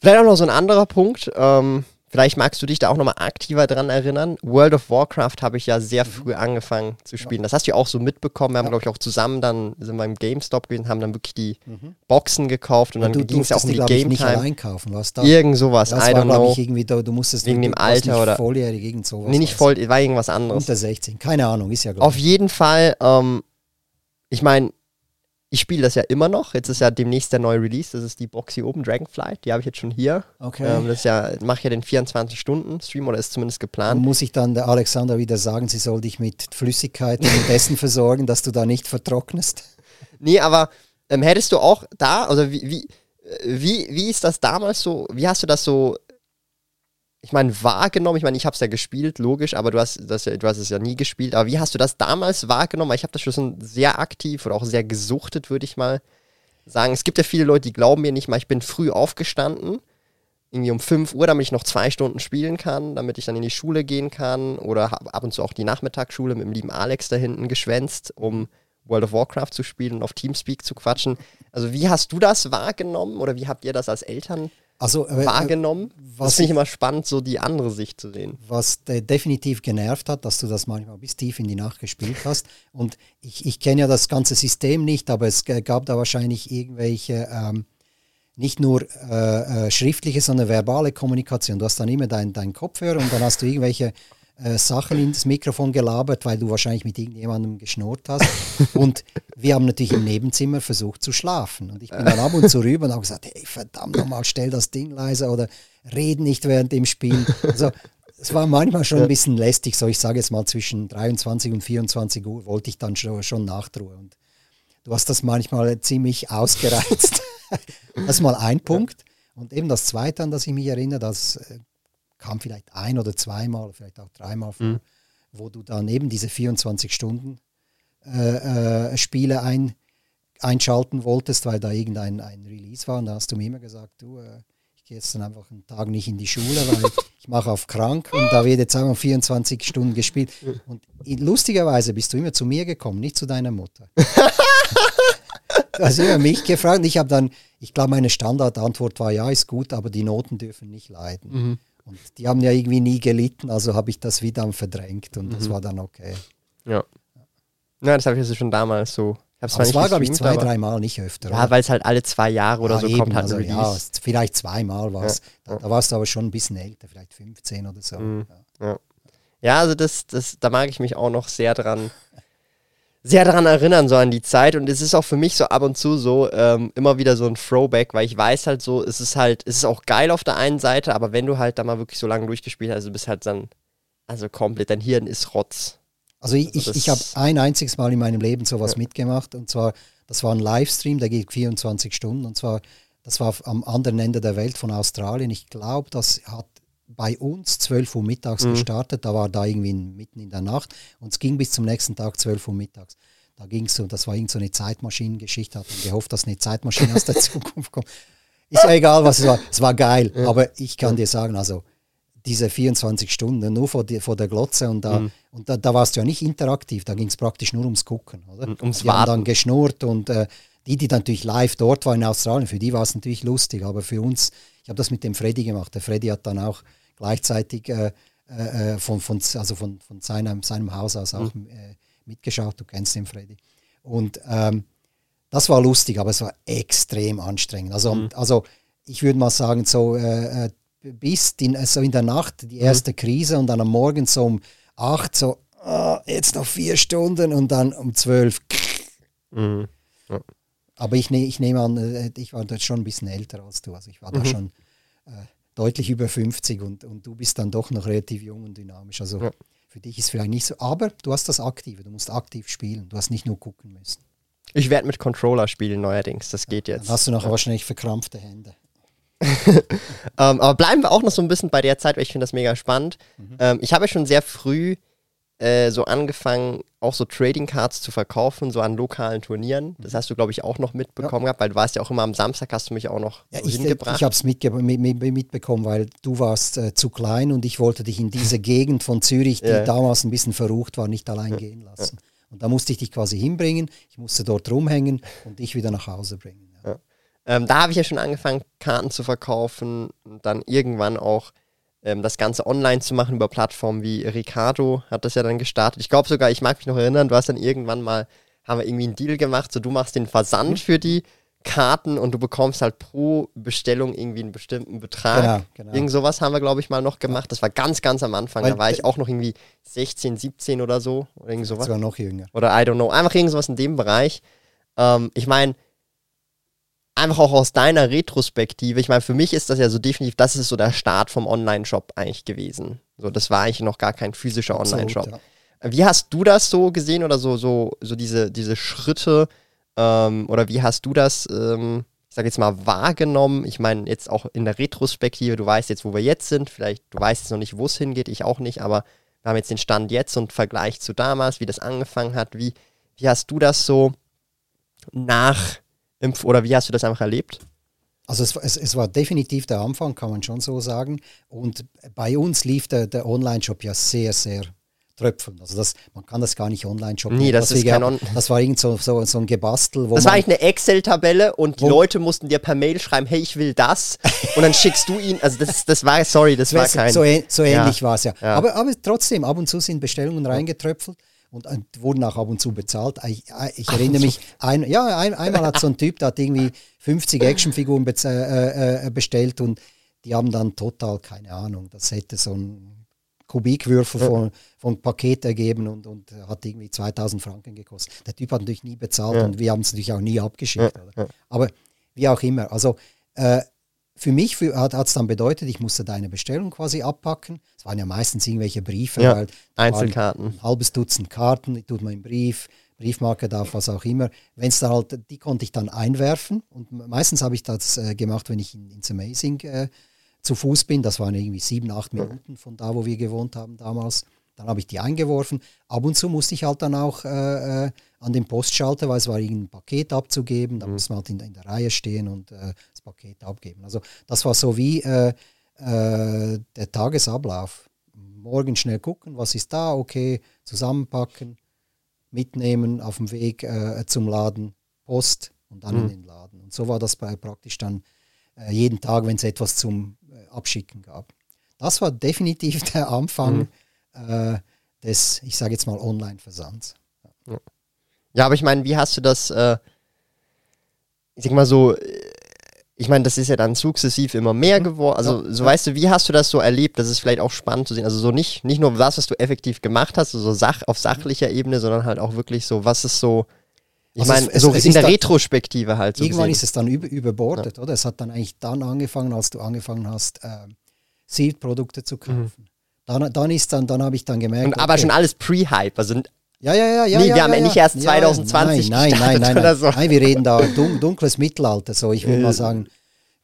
Vielleicht auch noch so ein anderer Punkt. Ähm, vielleicht magst du dich da auch nochmal aktiver dran erinnern. World of Warcraft habe ich ja sehr Mhm. früh angefangen zu spielen. Das hast du ja auch so mitbekommen. Wir haben, glaube ich, auch zusammen dann sind wir im GameStop gewesen, haben dann wirklich die Boxen gekauft und dann du ging es ja auch um die, die glaube ich, Game nicht Time. allein kaufen. Was da? Irgend sowas, Das I war, glaube ich, irgendwie, da, du musstest Wegen du, dem Alter nicht oder- volljährig, irgend sowas. Nee, nicht voll, war irgendwas anderes. Unter 16, keine Ahnung, ist ja glaub Auf jeden Fall, ähm, ich meine, ich spiele das ja immer noch. Jetzt ist ja demnächst der neue Release. Das ist die Box hier oben, Dragonflight. Die habe ich jetzt schon hier. Okay. Ähm, das ja, mache ja den 24-Stunden-Stream oder ist zumindest geplant. muss ich dann der Alexander wieder sagen, sie soll dich mit Flüssigkeit und Essen versorgen, dass du da nicht vertrocknest. Nee, aber ähm, hättest du auch da, also wie, wie, äh, wie, wie ist das damals so, wie hast du das so, ich meine, wahrgenommen? Ich meine, ich habe es ja gespielt, logisch, aber du hast, das du hast es ja nie gespielt. Aber wie hast du das damals wahrgenommen? Ich habe das schon sehr aktiv oder auch sehr gesuchtet, würde ich mal sagen. Es gibt ja viele Leute, die glauben mir nicht mal, ich bin früh aufgestanden, irgendwie um 5 Uhr, damit ich noch zwei Stunden spielen kann, damit ich dann in die Schule gehen kann oder ab und zu auch die Nachmittagsschule mit dem lieben Alex da hinten geschwänzt, um World of Warcraft zu spielen und auf Teamspeak zu quatschen. Also wie hast du das wahrgenommen oder wie habt ihr das als Eltern Also, äh, äh, wahrgenommen? was das finde ich immer spannend, so die andere Sicht zu sehen. was de definitiv genervt hat, dass du das manchmal bis tief in die Nacht gespielt hast. Und ich, ich kenne ja das ganze System nicht, aber es gab da wahrscheinlich irgendwelche ähm, nicht nur äh, äh, schriftliche, sondern verbale Kommunikation. Du hast dann immer deinen dein Kopfhörer und dann hast du irgendwelche äh, Sachen ins Mikrofon gelabert, weil du wahrscheinlich mit irgendjemandem geschnurrt hast. und wir haben natürlich im Nebenzimmer versucht zu schlafen. Und ich bin dann ab und zu rüber und habe gesagt, hey, verdammt nochmal, stell das Ding leiser oder red nicht während dem Spiel. Also es war manchmal schon ein bisschen lästig, so ich sage jetzt mal zwischen 23 und 24 Uhr wollte ich dann schon, schon Nachtruhe. Und du hast das manchmal ziemlich ausgereizt. das ist mal ein Punkt. Und eben das Zweite, an das ich mich erinnere, das äh, kam vielleicht ein oder zweimal, vielleicht auch dreimal vor, mhm. wo du dann eben diese 24 Stunden äh, äh, Spiele ein, einschalten wolltest, weil da irgendein ein Release war. Und da hast du mir immer gesagt, du, äh, ich gehe jetzt dann einfach einen Tag nicht in die Schule, weil ich mache auf krank und da wird jetzt einfach 24 Stunden gespielt. Und lustigerweise bist du immer zu mir gekommen, nicht zu deiner Mutter. du hast immer mich gefragt und ich habe dann, ich glaube, meine Standardantwort war, ja, ist gut, aber die Noten dürfen nicht leiden. Mhm. Und die haben ja irgendwie nie gelitten, also habe ich das wieder verdrängt und mhm. das war dann okay. Ja. Ja, das habe ich also schon damals so. das war, glaube ich, zwei, dreimal, nicht öfter. Ja, weil es halt alle zwei Jahre oder ja, so eben, kommt. Halt also, ja, vielleicht zweimal war es. Ja, da, da, warst du aber schon ein bisschen älter, vielleicht 15 oder so. Mhm. Ja. ja, also das, das, da mag ich mich auch noch sehr dran sehr daran erinnern, so an die Zeit. Und es ist auch für mich so ab und zu so ähm, immer wieder so ein Throwback, weil ich weiß halt so, es ist halt, es ist auch geil auf der einen Seite, aber wenn du halt da mal wirklich so lange durchgespielt hast, du bist halt dann, also komplett, dein Hirn ist Rotz. Also ich, also ich, ich habe ein einziges Mal in meinem Leben sowas ja. mitgemacht und zwar, das war ein Livestream, der geht 24 Stunden und zwar, das war am anderen Ende der Welt von Australien. Ich glaube, das hat bei uns 12 Uhr mittags mhm. gestartet, da war da irgendwie mitten in der Nacht und es ging bis zum nächsten Tag 12 Uhr mittags. Da ging es so, das war irgend so eine Zeitmaschinengeschichte, hat gehofft, dass eine Zeitmaschine aus der Zukunft kommt. Ist ja egal, was es war. Es war geil, ja. aber ich kann dir sagen, also diese 24 Stunden nur vor, die, vor der Glotze und da, mhm. und da, da, warst du ja nicht interaktiv, da ging es praktisch nur ums Gucken, oder? Ums die Warten. haben dann geschnurrt und äh, die, die natürlich live dort waren in Australien, für die war es natürlich lustig, aber für uns, ich habe das mit dem Freddy gemacht. Der Freddy hat dann auch gleichzeitig äh, äh, äh, von, von, also von, von seinem, seinem Haus aus auch mhm. äh, mitgeschaut. Du kennst den Freddy. Und ähm, das war lustig, aber es war extrem anstrengend. Also, mhm. also ich würde mal sagen, so äh, äh bis die, so in der Nacht die mhm. erste mhm. Krise und dann am Morgen so um acht, so oh, jetzt noch vier Stunden und dann um zwölf. Mhm. Ja. Aber ich, ne, ich nehme an, ich war dort schon ein bisschen älter als du. Also ich war da mhm. schon äh, deutlich über 50 und, und du bist dann doch noch relativ jung und dynamisch. Also ja. für dich ist vielleicht nicht so, aber du hast das Aktive, du musst aktiv spielen, du hast nicht nur gucken müssen. Ich werde mit Controller spielen neuerdings, das geht jetzt. Dann hast du noch ja. wahrscheinlich verkrampfte Hände. ähm, aber bleiben wir auch noch so ein bisschen bei der Zeit, weil ich finde das mega spannend. Mhm. Ähm, ich habe ja schon sehr früh äh, so angefangen, auch so Trading Cards zu verkaufen, so an lokalen Turnieren. Das hast du, glaube ich, auch noch mitbekommen ja. gehabt, weil du warst ja auch immer am Samstag, hast du mich auch noch ja, ich, hingebracht. Ich habe es mit, mitbekommen, weil du warst äh, zu klein und ich wollte dich in diese Gegend von Zürich, die ja. damals ein bisschen verrucht war, nicht allein gehen lassen. Und da musste ich dich quasi hinbringen, ich musste dort rumhängen und dich wieder nach Hause bringen. Ähm, da habe ich ja schon angefangen, Karten zu verkaufen und dann irgendwann auch ähm, das Ganze online zu machen über Plattformen wie Ricardo hat das ja dann gestartet. Ich glaube sogar, ich mag mich noch erinnern, du hast dann irgendwann mal, haben wir irgendwie einen Deal gemacht, so du machst den Versand mhm. für die Karten und du bekommst halt pro Bestellung irgendwie einen bestimmten Betrag. Genau, genau. Irgend sowas haben wir, glaube ich, mal noch gemacht. Das war ganz, ganz am Anfang. Weil, da war ich auch noch irgendwie 16, 17 oder so. Oder irgend sowas. Sogar noch jünger. Oder I don't know. Einfach irgend sowas in dem Bereich. Ähm, ich meine, einfach auch aus deiner Retrospektive, ich meine, für mich ist das ja so definitiv, das ist so der Start vom Online-Shop eigentlich gewesen. So, das war eigentlich noch gar kein physischer Online-Shop. Ja. Wie hast du das so gesehen oder so, so, so diese, diese Schritte ähm, oder wie hast du das, ähm, ich sag jetzt mal, wahrgenommen? Ich meine, jetzt auch in der Retrospektive, du weißt jetzt, wo wir jetzt sind, vielleicht, du weißt jetzt noch nicht, wo es hingeht, ich auch nicht, aber wir haben jetzt den Stand jetzt und Vergleich zu damals, wie das angefangen hat. Wie, wie hast du das so nach oder wie hast du das einfach erlebt? Also es, es, es, war definitiv der Anfang, kann man schon so sagen. Und bei uns lief der, der Online-Shop ja sehr, sehr tröpfeln. Also das, man kann das gar nicht online shoppen. Nee, das, das, ist kein On das war irgend so, so, so ein Gebastel. das war eigentlich eine Excel-Tabelle und die Leute mussten dir per Mail schreiben, hey, ich will das. und dann schickst du ihn, also das, das war, sorry, das war kein... So, so ähnlich ja. war es ja. ja. Aber, aber trotzdem, ab und zu sind Bestellungen reingetröpfelt und, wurden auch ab und zu bezahlt. Ich, ich erinnere mich, ein, ja, ein, einmal hat so ein Typ, der hat irgendwie 50 Actionfiguren be äh, äh, bestellt und die haben dann total, keine Ahnung, das hätte so ein Kubikwürfel von, von Paket ergeben und, und hat irgendwie 2000 Franken gekostet. Der Typ hat natürlich nie bezahlt ja. und wir haben es natürlich auch nie abgeschickt. Ja. Aber wie auch immer. Also äh, für mich für, hat es dann bedeutet, ich musste deine Bestellung quasi abpacken. Es waren ja meistens irgendwelche Briefe, ja, Einzelkarten. Ein halbes Dutzend Karten, die tut man im Brief, Briefmarke darf, was auch immer. Wenn es dann halt, die konnte ich dann einwerfen und meistens habe ich das äh, gemacht, wenn ich in, ins Amazing äh, zu Fuß bin. Das waren irgendwie sieben, acht Minuten von da, wo wir gewohnt haben damals. Dann habe ich die eingeworfen. Ab und zu musste ich halt dann auch äh, äh an den Postschalter, weil es war irgendein Paket abzugeben. Da mhm. muss man halt in, in, der Reihe stehen und äh, das Paket abgeben. Also das war so wie äh, äh, der Tagesablauf. Morgen schnell gucken, was ist da, okay, zusammenpacken, mitnehmen, auf dem Weg äh, zum Laden, Post und dann mhm. in den Laden. Und so war das bei, praktisch dann jeden Tag, wenn es etwas zum Abschicken gab. Das war definitiv der Anfang mhm. Äh, des, ich sage jetzt mal, Online-Versands. Ja. ja. aber ich meine, wie hast du das, äh, ich sag mal so, äh, ich meine, das ist ja dann sukzessiv immer mehr mhm. geworden. Also, ja, so ja. weißt du, wie hast du das so erlebt? Das ist vielleicht auch spannend zu sehen. Also, so nicht, nicht nur das, was du effektiv gemacht hast, so Sach auf sachlicher Ebene, sondern halt auch wirklich so, was ist so, ich also meine, so in der Retrospektive halt. So irgendwann gesehen. ist es dann über, überbordet, ja. oder? Es hat dann eigentlich dann angefangen, als du angefangen hast, äh, Seed-Produkte zu kaufen. Mhm. Dann, dann ist dann, dann habe ich dann gemerkt. Und okay, aber schon alles Pre-Hype, also ja, ja, ja, ja. Nee, ja, wir haben ja, nicht erst 2020 Nein, nein, nein, nein, so. nein. wir reden da dun dunkles Mittelalter, so ich würde mal sagen,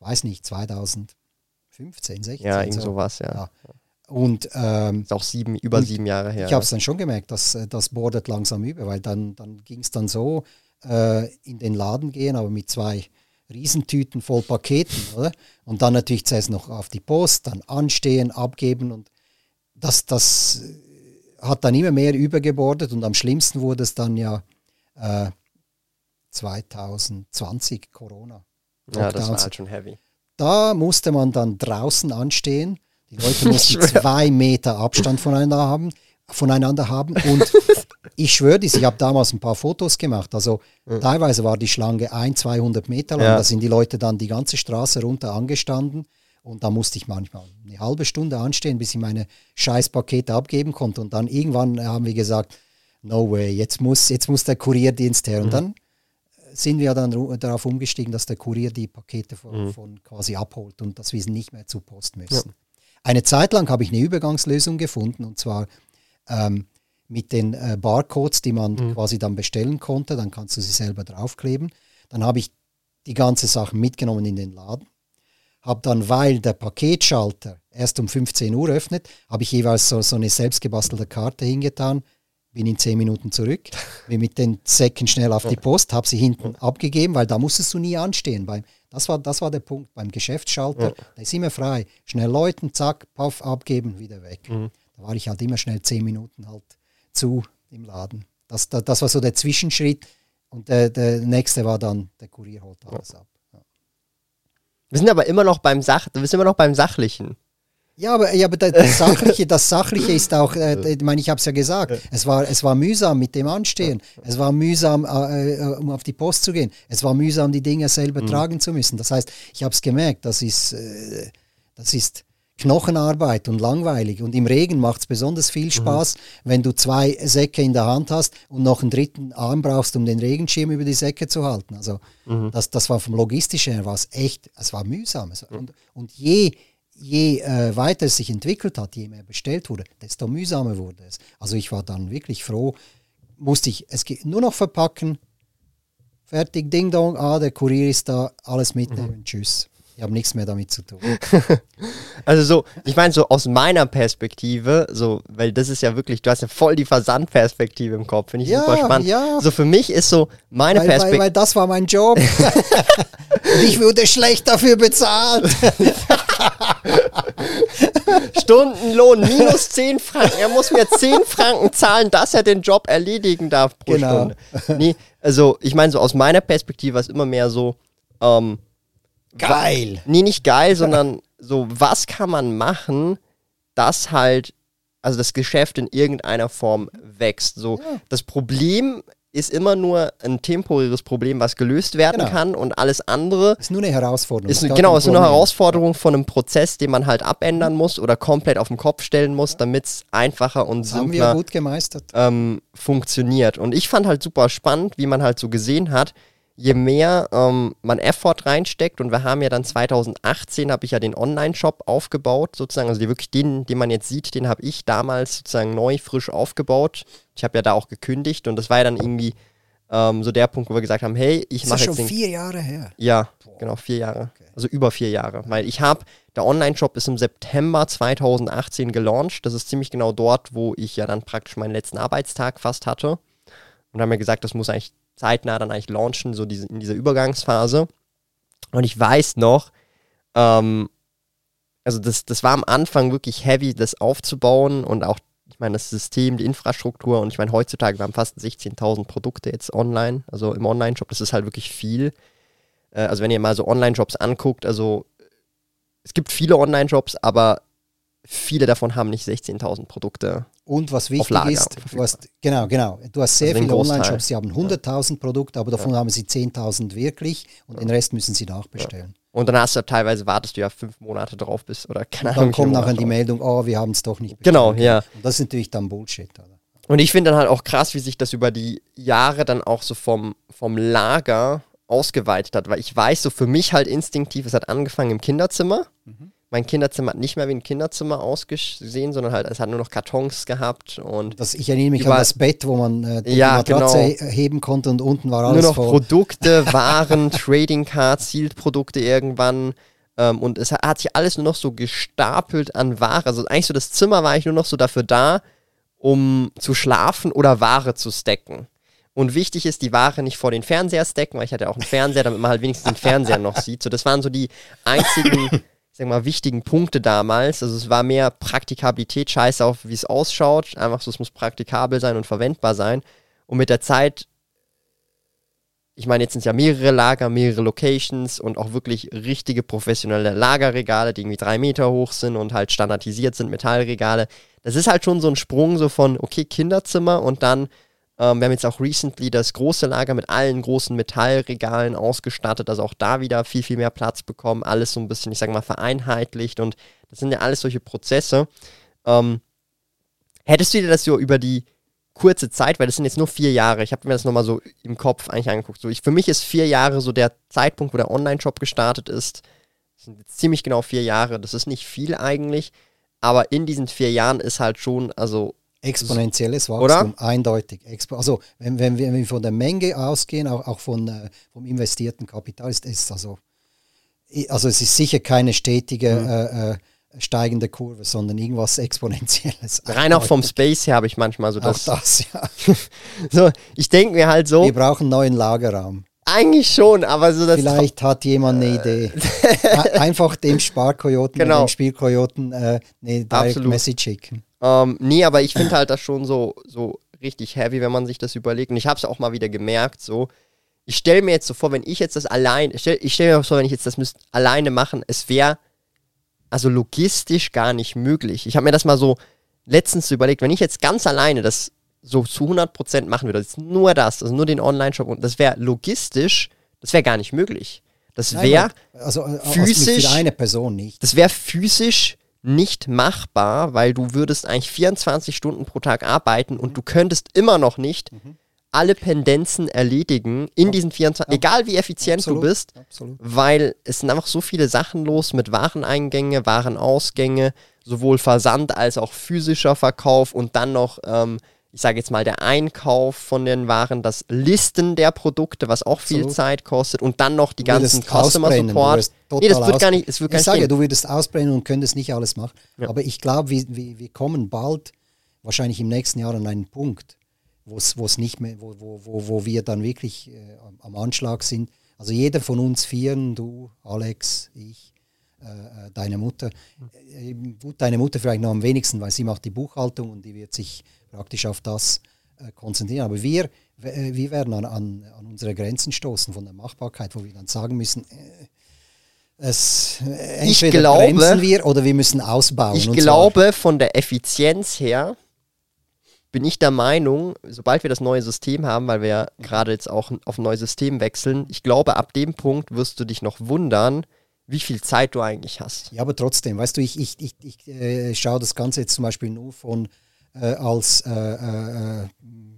weiß nicht, 2015, 16. Ja, irgend so. sowas, ja. ja. Und ähm, ist auch sieben, über sieben Jahre her. Ich habe es dann schon gemerkt, dass äh, das bordet langsam über, weil dann, dann ging es dann so, äh, in den Laden gehen, aber mit zwei Riesentüten voll Paketen, oder? Und dann natürlich zuerst noch auf die Post, dann anstehen, abgeben und das, das hat dann immer mehr übergebordet und am schlimmsten wurde es dann ja äh, 2020 Corona. Ja, das war halt schon heavy. Da musste man dann draußen anstehen. Die Leute mussten zwei Meter Abstand voneinander haben, voneinander haben und ich schwöre dies, ich habe damals ein paar Fotos gemacht. Also mhm. teilweise war die Schlange ein, 200 Meter lang. Ja. Da sind die Leute dann die ganze Straße runter angestanden. Und da musste ich manchmal eine halbe Stunde anstehen, bis ich meine Scheißpakete abgeben konnte. Und dann irgendwann haben wir gesagt, no way, jetzt muss, jetzt muss der Kurierdienst her. Und mhm. dann sind wir dann darauf umgestiegen, dass der Kurier die Pakete von, mhm. von quasi abholt und dass wir nicht mehr zur Post müssen. Ja. Eine Zeit lang habe ich eine Übergangslösung gefunden und zwar ähm, mit den äh, Barcodes, die man mhm. quasi dann bestellen konnte. Dann kannst du sie selber draufkleben. Dann habe ich die ganze Sache mitgenommen in den Laden. Habe dann, weil der Paketschalter erst um 15 Uhr öffnet, habe ich jeweils so, so eine selbstgebastelte Karte hingetan, bin in 10 Minuten zurück, bin mit den Säcken schnell auf die Post, habe sie hinten abgegeben, weil da musstest du nie anstehen. Beim, das, war, das war der Punkt beim Geschäftsschalter, ja. der ist immer frei. Schnell läuten, zack, paff, abgeben, wieder weg. Mhm. Da war ich halt immer schnell 10 Minuten halt zu im Laden. Das, das, das war so der Zwischenschritt und der, der nächste war dann, der Kurier holt alles ja. ab. Wir sind aber immer noch beim Sach, wir sind immer noch beim Sachlichen. Ja, aber, ja, aber das, Sachliche, das Sachliche ist auch, äh, ich meine, ich habe es ja gesagt, es war, es war mühsam mit dem Anstehen, es war mühsam, äh, äh, um auf die Post zu gehen, es war mühsam, die Dinge selber mhm. tragen zu müssen. Das heißt, ich habe es gemerkt, das ist, äh, das ist Knochenarbeit und langweilig. Und im Regen macht es besonders viel mhm. Spaß, mhm. wenn du zwei Säcke in der Hand hast und noch einen dritten Arm brauchst, um den Regenschirm über die Säcke zu halten. Also mhm. das, das war vom Logistischen her was echt, es war mühsam. Und, und je, je äh, weiter es sich entwickelt hat, je mehr bestellt wurde, desto mühsamer wurde es. Also ich war dann wirklich froh, musste ich es nur noch verpacken, fertig, Ding Dong, ah, der Kurier ist da, alles mitnehmen, mhm. tschüss. Ich habe nichts mehr damit zu tun. also so, ich meine so aus meiner Perspektive, so, weil das ist ja wirklich, du hast ja voll die Versandperspektive im Kopf, finde ich ja, super spannend. Ja. So für mich ist so meine Perspektive. Weil, weil, das war mein Job. Ich wurde schlecht dafür bezahlt. Stundenlohn minus 10 Franken. Er muss mir 10 Franken zahlen, dass er den Job erledigen darf pro genau. Stunde. Nee, also ich meine so aus meiner Perspektive ist immer mehr so, ähm, Geil. Nee, nicht geil, sondern so, was kann man machen, dass halt also das Geschäft in irgendeiner Form wächst. So, das Problem ist immer nur ein temporäres Problem, was gelöst werden Genau. kann und alles andere ist nur eine Herausforderung. ist, genau, ist nur eine. Herausforderung von einem Prozess, den man halt abändern muss oder komplett auf den Kopf stellen muss, damit es einfacher und simpler gut gemeistert. ähm, funktioniert. Und ich fand halt super spannend, wie man halt so gesehen hat, je mehr ähm, man Effort reinsteckt und wir haben ja dann 2018 habe ich ja den Online-Shop aufgebaut, sozusagen, also die, wirklich den, den man jetzt sieht, den habe ich damals sozusagen neu, frisch aufgebaut. Ich habe ja da auch gekündigt und das war ja dann irgendwie ähm, so der Punkt, wo wir gesagt haben, hey, ich Das mache ist jetzt schon den vier Jahre her. ja, genau, vier Jahre. Also über vier Jahre. Weil ich habe, der Online-Shop ist im September 2018 gelauncht. Das ist ziemlich genau dort, wo ich ja dann praktisch meinen letzten Arbeitstag fast hatte. Und haben mir gesagt, das muss eigentlich zeitnah dann eigentlich launchen, so diese, in dieser Übergangsphase. Und ich weiß noch, ähm, also das, das war am Anfang wirklich heavy, das aufzubauen und auch, ich meine, das System, die Infrastruktur und ich meine, heutzutage, wir haben fast 16.000 Produkte jetzt online, also im Online-Shop, das ist halt wirklich viel. Äh, also wenn ihr mal so Online-Shops anguckt, also es gibt viele Online-Shops, aber viele davon haben nicht 16.000 Produkte. Und was wichtig Lager ist, du hast, genau, genau, du hast sehr Also viele. Online-Shops, die haben 100.000 Produkte, aber davon haben sie 10.000 wirklich und den Rest müssen sie nachbestellen. Und dann hast du teilweise, wartest du ja fünf Monate drauf bis, oder keine Ahnung. dann kommt nachher die Meldung, oh, wir haben es doch nicht Genau, bestellt. ja. Und das ist natürlich dann Bullshit. Oder? Und ich finde dann halt auch krass, wie sich das über die Jahre dann auch so vom, vom Lager ausgeweitet hat, weil ich weiß, so für mich halt instinktiv, es hat angefangen im Kinderzimmer. Mein Kinderzimmer hat nicht mehr wie ein Kinderzimmer ausgesehen, sondern halt, es hat nur noch Kartons gehabt und Das, ich erinnere mich Überall- an das Bett, wo man äh, die Ja, Matratze genau. heben konnte und unten war nur alles noch voll. Produkte, Waren, Trading Cards, Sealed-Produkte irgendwann. Ähm, und es hat, hat sich alles nur noch so gestapelt an Ware. Also eigentlich so das Zimmer war eigentlich nur noch so dafür da, um zu schlafen oder Ware zu stacken. Und wichtig ist, die Ware nicht vor den Fernseher stacken, weil ich hatte auch einen Fernseher, damit man halt wenigstens den Fernseher noch sieht. So, das waren so die einzigen, ich sag mal, wichtigen Punkte damals. Also es war mehr Praktikabilität, scheiß auf, wie es ausschaut. Einfach so, es muss praktikabel sein und verwendbar sein. Und mit der Zeit ich meine, jetzt sind es ja mehrere Lager, mehrere Locations und auch wirklich richtige professionelle Lagerregale, die irgendwie drei Meter hoch sind und halt standardisiert sind, Metallregale. Das ist halt schon so ein Sprung so von, okay, Kinderzimmer und dann, ähm, wir haben jetzt auch recently das große Lager mit allen großen Metallregalen ausgestattet, also auch da wieder viel, viel mehr Platz bekommen, alles so ein bisschen, ich sag mal, vereinheitlicht und das sind ja alles solche Prozesse. Ähm, hättest du dir das so über die kurze Zeit, weil das sind jetzt nur vier Jahre. Ich habe mir das nochmal so im Kopf eigentlich angeguckt. So, ich, für mich ist vier Jahre so der Zeitpunkt, wo der Online-Shop gestartet ist. Das sind jetzt ziemlich genau vier Jahre. Das ist nicht viel eigentlich, aber in diesen vier Jahren ist halt schon, also Exponentielles Oder? Wachstum, eindeutig. Expo also wenn, wenn, wir, von der Menge ausgehen, auch, auch von, äh, vom investierten Kapital, ist es also, also es ist sicher keine stetige Mhm. äh, äh, steigende Kurve, sondern irgendwas Exponentielles. rein auch vom Space her habe ich manchmal so Auch das. das, ja. So, ich denke mir halt so, Wir brauchen neuen Lagerraum. eigentlich schon, aber so das. Vielleicht hat jemand eine Idee. Ein- Einfach dem Sparkojoten Genau. oder dem Spielkojoten äh, eine Direct Absolut. Message schicken. Ähm, nee, aber ich finde halt das schon so, so richtig heavy, wenn man sich das überlegt. Und ich habe es auch mal wieder gemerkt, so. Ich stelle mir jetzt so vor, wenn ich jetzt das allein, ich stelle stell mir vor, wenn ich jetzt das müsst, alleine machen, es wäre also logistisch gar nicht möglich. Ich habe mir das mal so letztens so überlegt, wenn ich jetzt ganz alleine das so zu 100% machen würde, das nur das, also nur den Online-Shop und das wäre logistisch, das wäre gar nicht möglich. Das wäre also, äh, physisch- Für eine Person nicht. das wäre physisch nicht machbar, weil du würdest eigentlich 24 Stunden pro Tag arbeiten und du könntest immer noch nicht alle Pendenzen erledigen in diesen 24, egal wie effizient Absolut, du bist, absolut. weil es sind einfach so viele Sachen los mit Wareneingänge, Warenausgänge, sowohl Versand als auch physischer Verkauf und dann noch, ähm, ich sage jetzt mal, der Einkauf von den Waren, das Listen der Produkte, was auch viel Absolut. Zeit kostet und dann noch die ganzen Customer Support. Nee, das wird gar nicht, es wird gar ich nicht sage, gehen. du würdest ausbrennen und könntest nicht alles machen. Ja. Aber ich glaube, wir, wir, wir kommen bald, wahrscheinlich im nächsten Jahr, an einen Punkt, wo es nicht mehr, wo, wo, wo, wo wir dann wirklich äh, am- Anschlag sind. Also jeder von uns vieren, du, Alex, ich, äh, äh, deine Mutter. Äh, gut, deine Mutter vielleicht noch am wenigsten, weil sie macht die Buchhaltung und die wird sich praktisch auf das äh, konzentrieren. Aber wir, äh, wir werden an, an, an unsere Grenzen stoßen von der Machbarkeit, wo wir dann sagen müssen, äh, Es, äh, Ich entweder glaube- bremsen wir oder wir müssen ausbauen. Ich glaube, von der Effizienz her bin ich der Meinung, sobald wir das neue System haben, weil wir ja gerade jetzt auch auf ein neues System wechseln, ich glaube, ab dem Punkt wirst du dich noch wundern, wie viel Zeit du eigentlich hast. Ja, aber trotzdem, weißt du, ich, ich, ich, ich äh, schaue das Ganze jetzt zum Beispiel nur von äh, als äh, äh,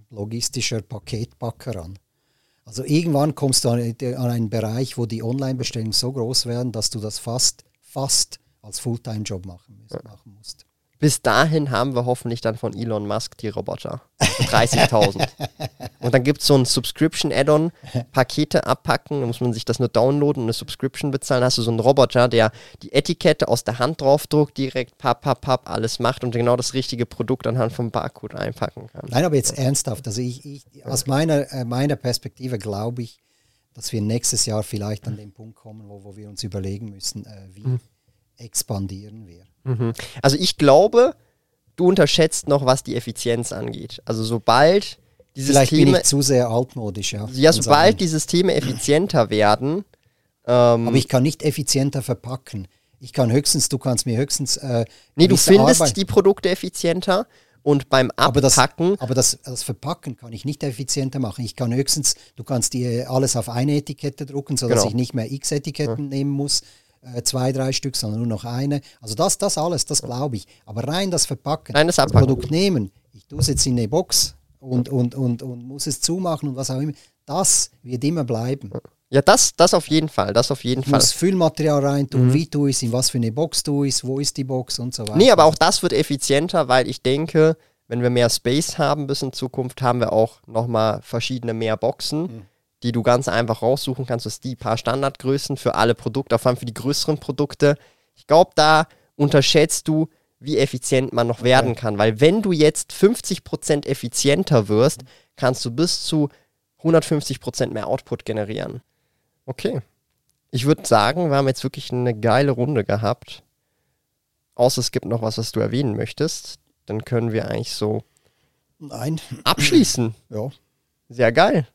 logistischer Paketbacker an. Also irgendwann kommst du an, an einen Bereich, wo die Online-Bestellungen so groß werden, dass du das fast, fast als Fulltime-Job machen, machen musst. Bis dahin haben wir hoffentlich dann von Elon Musk die Roboter. Für 30.000. und dann gibt es so ein Subscription-Add-on, Pakete abpacken, dann muss man sich das nur downloaden und eine Subscription bezahlen. Dann hast du so einen Roboter, der die Etikette aus der Hand draufdruckt, direkt papp, papp, papp, alles macht und genau das richtige Produkt anhand vom Barcode einpacken kann. Nein, aber jetzt ernsthaft. Also ich, ich aus meiner, äh, meiner Perspektive glaube ich, dass wir nächstes Jahr vielleicht an den Punkt kommen, wo, wo wir uns überlegen müssen, äh, wie expandieren wir. Mhm. Also ich glaube, du unterschätzt noch, was die Effizienz angeht. Also sobald die Vielleicht bin Systeme, ich zu sehr altmodisch, ja. ja, sobald sein. die Systeme effizienter werden, ähm, Aber ich kann nicht effizienter verpacken. Ich kann höchstens, du kannst mir höchstens. Äh, Nee, du findest Arbeit- die Produkte effizienter und beim aber das, Abpacken, aber das, das Verpacken kann ich nicht effizienter machen. Ich kann höchstens, du kannst dir alles auf eine Etikette drucken, sodass Genau. ich nicht mehr x Etiketten nehmen muss, zwei, drei Stück, sondern nur noch eine. Also das, das alles, das glaube ich. Aber rein das Verpacken, Rein das das. Produkt nehmen, ich tue es jetzt in eine Box und, und, und, und muss es zumachen und was auch immer, das wird immer bleiben. ja, das, das auf jeden Fall, das auf jeden Ich Fall. muss Füllmaterial reintun, Mhm. wie tue ich es, in was für eine Box tue ich es, wo ist die Box und so weiter. Nee, aber auch das wird effizienter, weil ich denke, wenn wir mehr Space haben bis in Zukunft, haben wir auch nochmal verschiedene mehr Boxen, Mhm. Die du ganz einfach raussuchen kannst. Das sind die paar Standardgrößen für alle Produkte, vor allem für die größeren Produkte. Ich glaube, da unterschätzt du, wie effizient man noch werden kann. Weil wenn du jetzt 50% effizienter wirst, kannst du bis zu 150% mehr Output generieren. Okay. Ich würde sagen, wir haben jetzt wirklich eine geile Runde gehabt. Außer es gibt noch was, was du erwähnen möchtest. Dann können wir eigentlich so Nein, abschließen. ja. Sehr geil.